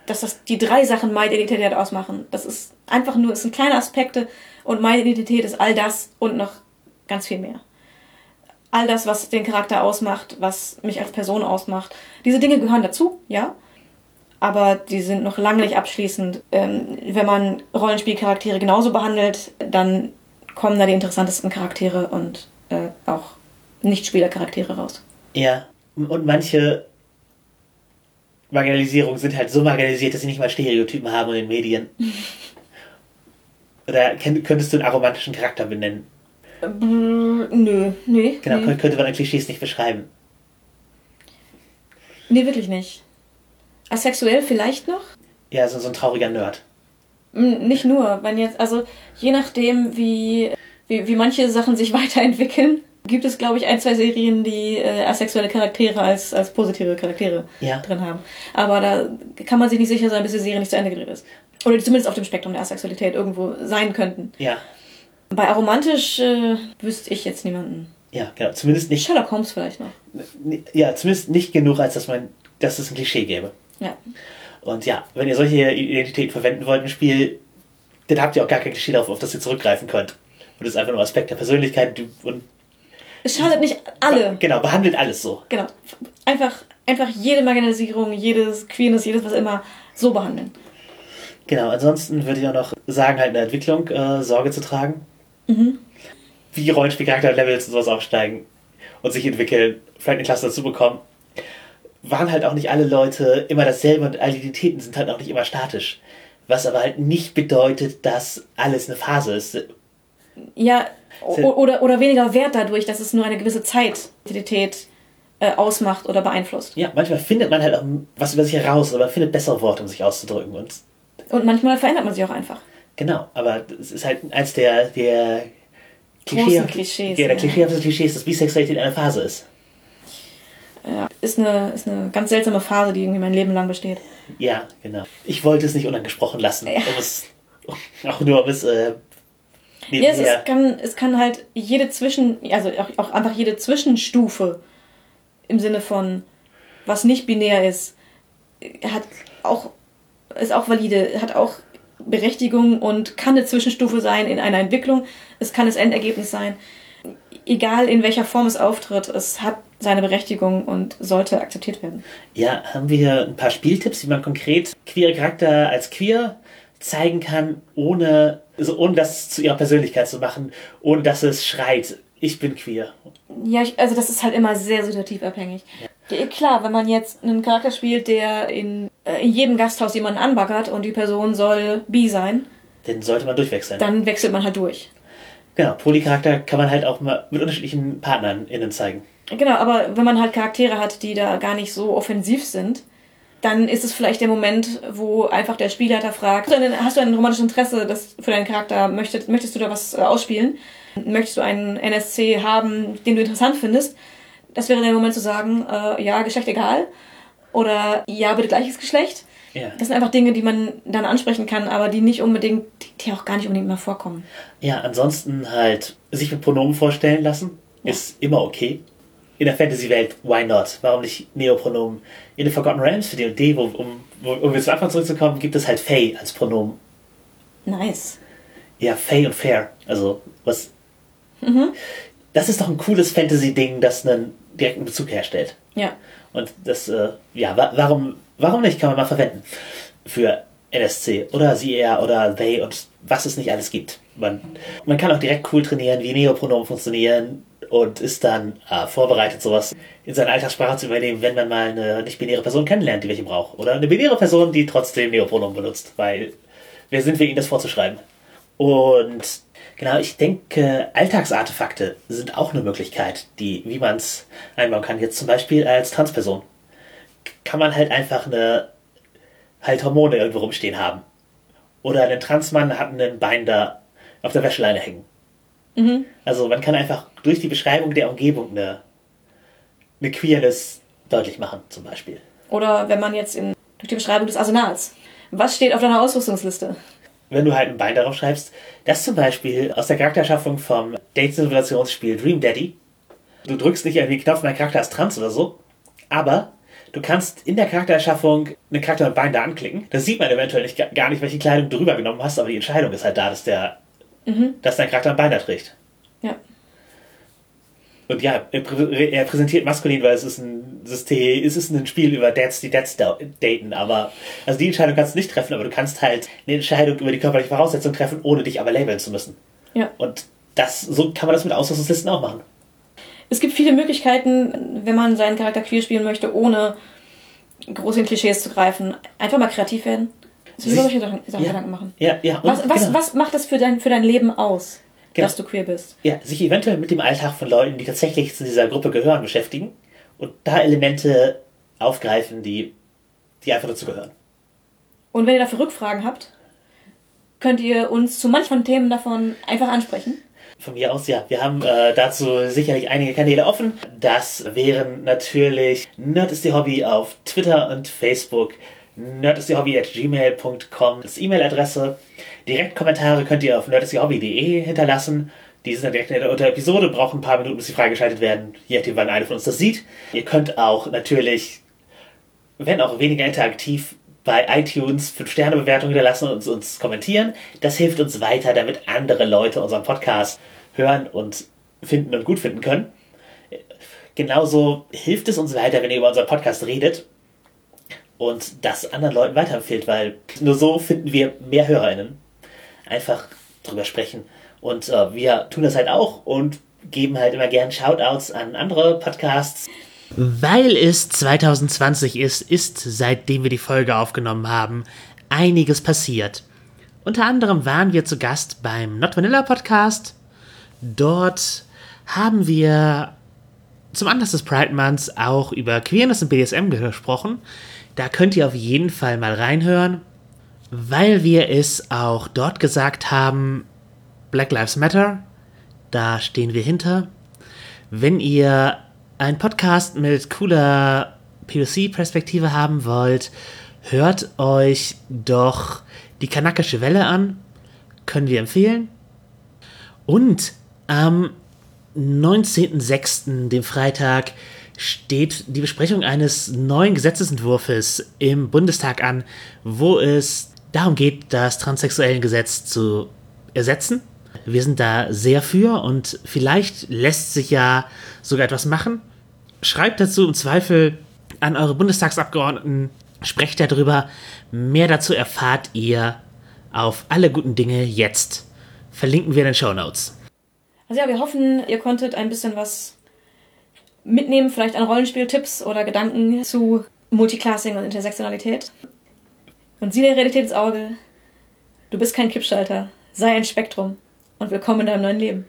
dass das die drei Sachen meine Identität ausmachen. Das ist einfach nur, es sind kleine Aspekte und meine Identität ist all das und noch ganz viel mehr all das, was den Charakter ausmacht, was mich als Person ausmacht. Diese Dinge gehören dazu, ja. Aber die sind noch lange nicht abschließend. Ähm, wenn man Rollenspielcharaktere genauso behandelt, dann kommen da die interessantesten Charaktere und äh, auch Nicht-Spielercharaktere raus. Ja, und manche Marginalisierungen sind halt so marginalisiert, dass sie nicht mal Stereotypen haben in den Medien. Oder könntest du einen aromantischen Charakter benennen? nö, nee. Genau, nee. könnte man Klischees nicht beschreiben. Nee, wirklich nicht. Asexuell vielleicht noch? Ja, so, so ein trauriger Nerd. Nicht nur, wenn jetzt, also je nachdem, wie, wie, wie manche Sachen sich weiterentwickeln, gibt es, glaube ich, ein, zwei Serien, die äh, asexuelle Charaktere als, als positive Charaktere ja. drin haben. Aber da kann man sich nicht sicher sein, bis die Serie nicht zu Ende gedreht ist. Oder die zumindest auf dem Spektrum der Asexualität irgendwo sein könnten. Ja. Bei aromantisch äh, wüsste ich jetzt niemanden. Ja, genau. Zumindest nicht. Sherlock Holmes vielleicht noch. Ja, zumindest nicht genug, als dass man, dass es ein Klischee gäbe. Ja. Und ja, wenn ihr solche Identitäten verwenden wollt im Spiel, dann habt ihr auch gar kein Klischee darauf, auf das ihr zurückgreifen könnt. Und es ist einfach nur Aspekt der Persönlichkeit und. Es schadet nicht alle. Genau, behandelt alles so. Genau. Einfach, einfach jede Marginalisierung, jedes Queerness, jedes was immer so behandeln. Genau, ansonsten würde ich auch noch sagen, halt in der Entwicklung äh, Sorge zu tragen. Mhm. Wie Rollenspielcharakter-Levels und sowas aufsteigen und sich entwickeln, vielleicht eine Klasse dazu bekommen. Waren halt auch nicht alle Leute immer dasselbe und alle Identitäten sind halt auch nicht immer statisch. Was aber halt nicht bedeutet, dass alles eine Phase ist. Ja, oder, oder weniger wert dadurch, dass es nur eine gewisse Zeit Identität äh, ausmacht oder beeinflusst. Ja, manchmal findet man halt auch was über sich heraus, aber man findet bessere Worte, um sich auszudrücken. Und, und manchmal verändert man sich auch einfach. Genau, aber es ist halt eins der, der Klischee, Klischees. Ja, der Klischee ist, dass Bisexualität eine Phase ist. Ja, ist eine, ist eine ganz seltsame Phase, die irgendwie mein Leben lang besteht. Ja, genau. Ich wollte es nicht unangesprochen lassen, ja. es auch nur bis äh, ja, es, es, kann, es kann halt jede Zwischen, also auch, auch einfach jede Zwischenstufe im Sinne von was nicht binär ist, hat auch, ist auch valide, hat auch Berechtigung und kann eine Zwischenstufe sein in einer Entwicklung. Es kann das Endergebnis sein. Egal in welcher Form es auftritt, es hat seine Berechtigung und sollte akzeptiert werden. Ja, haben wir ein paar Spieltipps, wie man konkret queere Charakter als queer zeigen kann, ohne, also ohne das zu ihrer Persönlichkeit zu machen, ohne dass es schreit, ich bin queer. Ja, also das ist halt immer sehr situativ abhängig. Ja. Ja, klar, wenn man jetzt einen Charakter spielt, der in, äh, in jedem Gasthaus jemanden anbaggert und die Person soll bi sein, dann sollte man durchwechseln. Dann wechselt man halt durch. Genau, Polycharakter kann man halt auch mal mit unterschiedlichen Partnern innen zeigen. Genau, aber wenn man halt Charaktere hat, die da gar nicht so offensiv sind, dann ist es vielleicht der Moment, wo einfach der Spielleiter fragt, hast du ein romantisches Interesse das für deinen Charakter? Möchtest, möchtest du da was äh, ausspielen? Möchtest du einen NSC haben, den du interessant findest? Das wäre der Moment zu sagen, äh, ja, Geschlecht egal. Oder ja, bitte gleiches Geschlecht. Ja. Das sind einfach Dinge, die man dann ansprechen kann, aber die nicht unbedingt, die auch gar nicht unbedingt mal vorkommen. Ja, ansonsten halt sich mit Pronomen vorstellen lassen, ja. ist immer okay. In der Fantasy-Welt, why not? Warum nicht Neopronomen? In den Forgotten Realms für D&D, wo, um, wo, um jetzt zu Anfang zurückzukommen, gibt es halt Fae als Pronomen. Nice. Ja, Fae und Fair. Also, was... Mhm. Das ist doch ein cooles Fantasy-Ding, das einen direkten Bezug herstellt. Ja. Und das, äh, ja, wa warum, warum nicht, kann man mal verwenden. Für NSC oder sie er oder they und was es nicht alles gibt. Man, man kann auch direkt cool trainieren, wie Neopronomen funktionieren und ist dann äh, vorbereitet, sowas in seine Alltagssprache zu übernehmen, wenn man mal eine nicht-binäre Person kennenlernt, die welche braucht. Oder eine binäre Person, die trotzdem Neopronomen benutzt, weil wer sind wir, ihnen das vorzuschreiben? Und Genau, ich denke, Alltagsartefakte sind auch eine Möglichkeit, die, wie man es einbauen kann. Jetzt zum Beispiel als Transperson kann man halt einfach eine halt Hormone irgendwo rumstehen haben. Oder ein Transmann hat einen Bein da auf der Wäscheleine hängen. Mhm. Also man kann einfach durch die Beschreibung der Umgebung eine, eine Queerness deutlich machen, zum Beispiel. Oder wenn man jetzt in, durch die Beschreibung des Arsenals. Was steht auf deiner Ausrüstungsliste? wenn du halt ein Bein darauf schreibst, das zum Beispiel aus der Charakterschaffung vom Date-Simulationsspiel Dream Daddy. Du drückst nicht irgendwie Knopf, mein Charakter ist trans oder so, aber du kannst in der Charakterschaffung einen Charakter mit Bein da anklicken. Da sieht man eventuell nicht, gar nicht, welche Kleidung du drüber genommen hast, aber die Entscheidung ist halt da, dass der, mhm. dass dein Charakter ein Bein da trägt. Ja. Und ja, er präsentiert maskulin, weil es ist ein System, es ist ein Spiel über Dads, die Dads daten, aber also die Entscheidung kannst du nicht treffen, aber du kannst halt eine Entscheidung über die körperliche Voraussetzung treffen, ohne dich aber labeln zu müssen. Ja. Und das, so kann man das mit Ausrüstungslisten auch machen. Es gibt viele Möglichkeiten, wenn man seinen Charakter queer spielen möchte, ohne große in Klischees zu greifen. Einfach mal kreativ werden. Sich solche Sachen, Sachen ja, Gedanken machen. Ja, ja. Was, was, genau. was macht das für dein, für dein Leben aus? genau. dass du queer bist. Ja, sich eventuell mit dem Alltag von Leuten, die tatsächlich zu dieser Gruppe gehören, beschäftigen und da Elemente aufgreifen, die, die einfach dazu gehören. Und wenn ihr dafür Rückfragen habt, könnt ihr uns zu manchen Themen davon einfach ansprechen. Von mir aus, ja. Wir haben äh, dazu sicherlich einige Kanäle offen. Das wären natürlich Nerd ist die Hobby auf Twitter und Facebook, nerdistthehobby at gmail.com, das E-Mail-Adresse. Direktkommentare könnt ihr auf nerdistthehobby.de hinterlassen. Die sind dann direkt unter der Episode, brauchen ein paar Minuten, bis sie freigeschaltet werden, je nachdem, wann einer von uns das sieht. Ihr könnt auch natürlich, wenn auch weniger interaktiv, bei iTunes 5-Sterne-Bewertungen hinterlassen und uns kommentieren. Das hilft uns weiter, damit andere Leute unseren Podcast hören und finden und gut finden können. Genauso hilft es uns weiter, wenn ihr über unseren Podcast redet und das anderen Leuten weiterempfehlt, weil nur so finden wir mehr HörerInnen. Einfach drüber sprechen. Und äh, wir tun das halt auch und geben halt immer gern Shoutouts an andere Podcasts. Weil es 2020 ist, ist seitdem wir die Folge aufgenommen haben, einiges passiert. Unter anderem waren wir zu Gast beim Not Vanilla Podcast. Dort haben wir zum Anlass des Pride Months auch über Queerness und BDSM gesprochen. Da könnt ihr auf jeden Fall mal reinhören, weil wir es auch dort gesagt haben, Black Lives Matter, da stehen wir hinter. Wenn ihr einen Podcast mit cooler POC-Perspektive haben wollt, hört euch doch die kanakische Welle an. können wir empfehlen. Und am 19.06., dem Freitag, steht die Besprechung eines neuen Gesetzesentwurfs im Bundestag an, wo es darum geht, das Transsexuellengesetz zu ersetzen. Wir sind da sehr für und vielleicht lässt sich ja sogar etwas machen. Schreibt dazu im Zweifel an eure Bundestagsabgeordneten, sprecht darüber. Mehr dazu erfahrt ihr auf alle guten Dinge jetzt. Verlinken wir in den Show Notes. Also ja, wir hoffen, ihr konntet ein bisschen was mitnehmen, vielleicht an Rollenspieltipps oder Gedanken zu Multiclassing und Intersektionalität. Und sieh der Realität ins Auge. Du bist kein Kippschalter. Sei ein Spektrum. Und willkommen in deinem neuen Leben.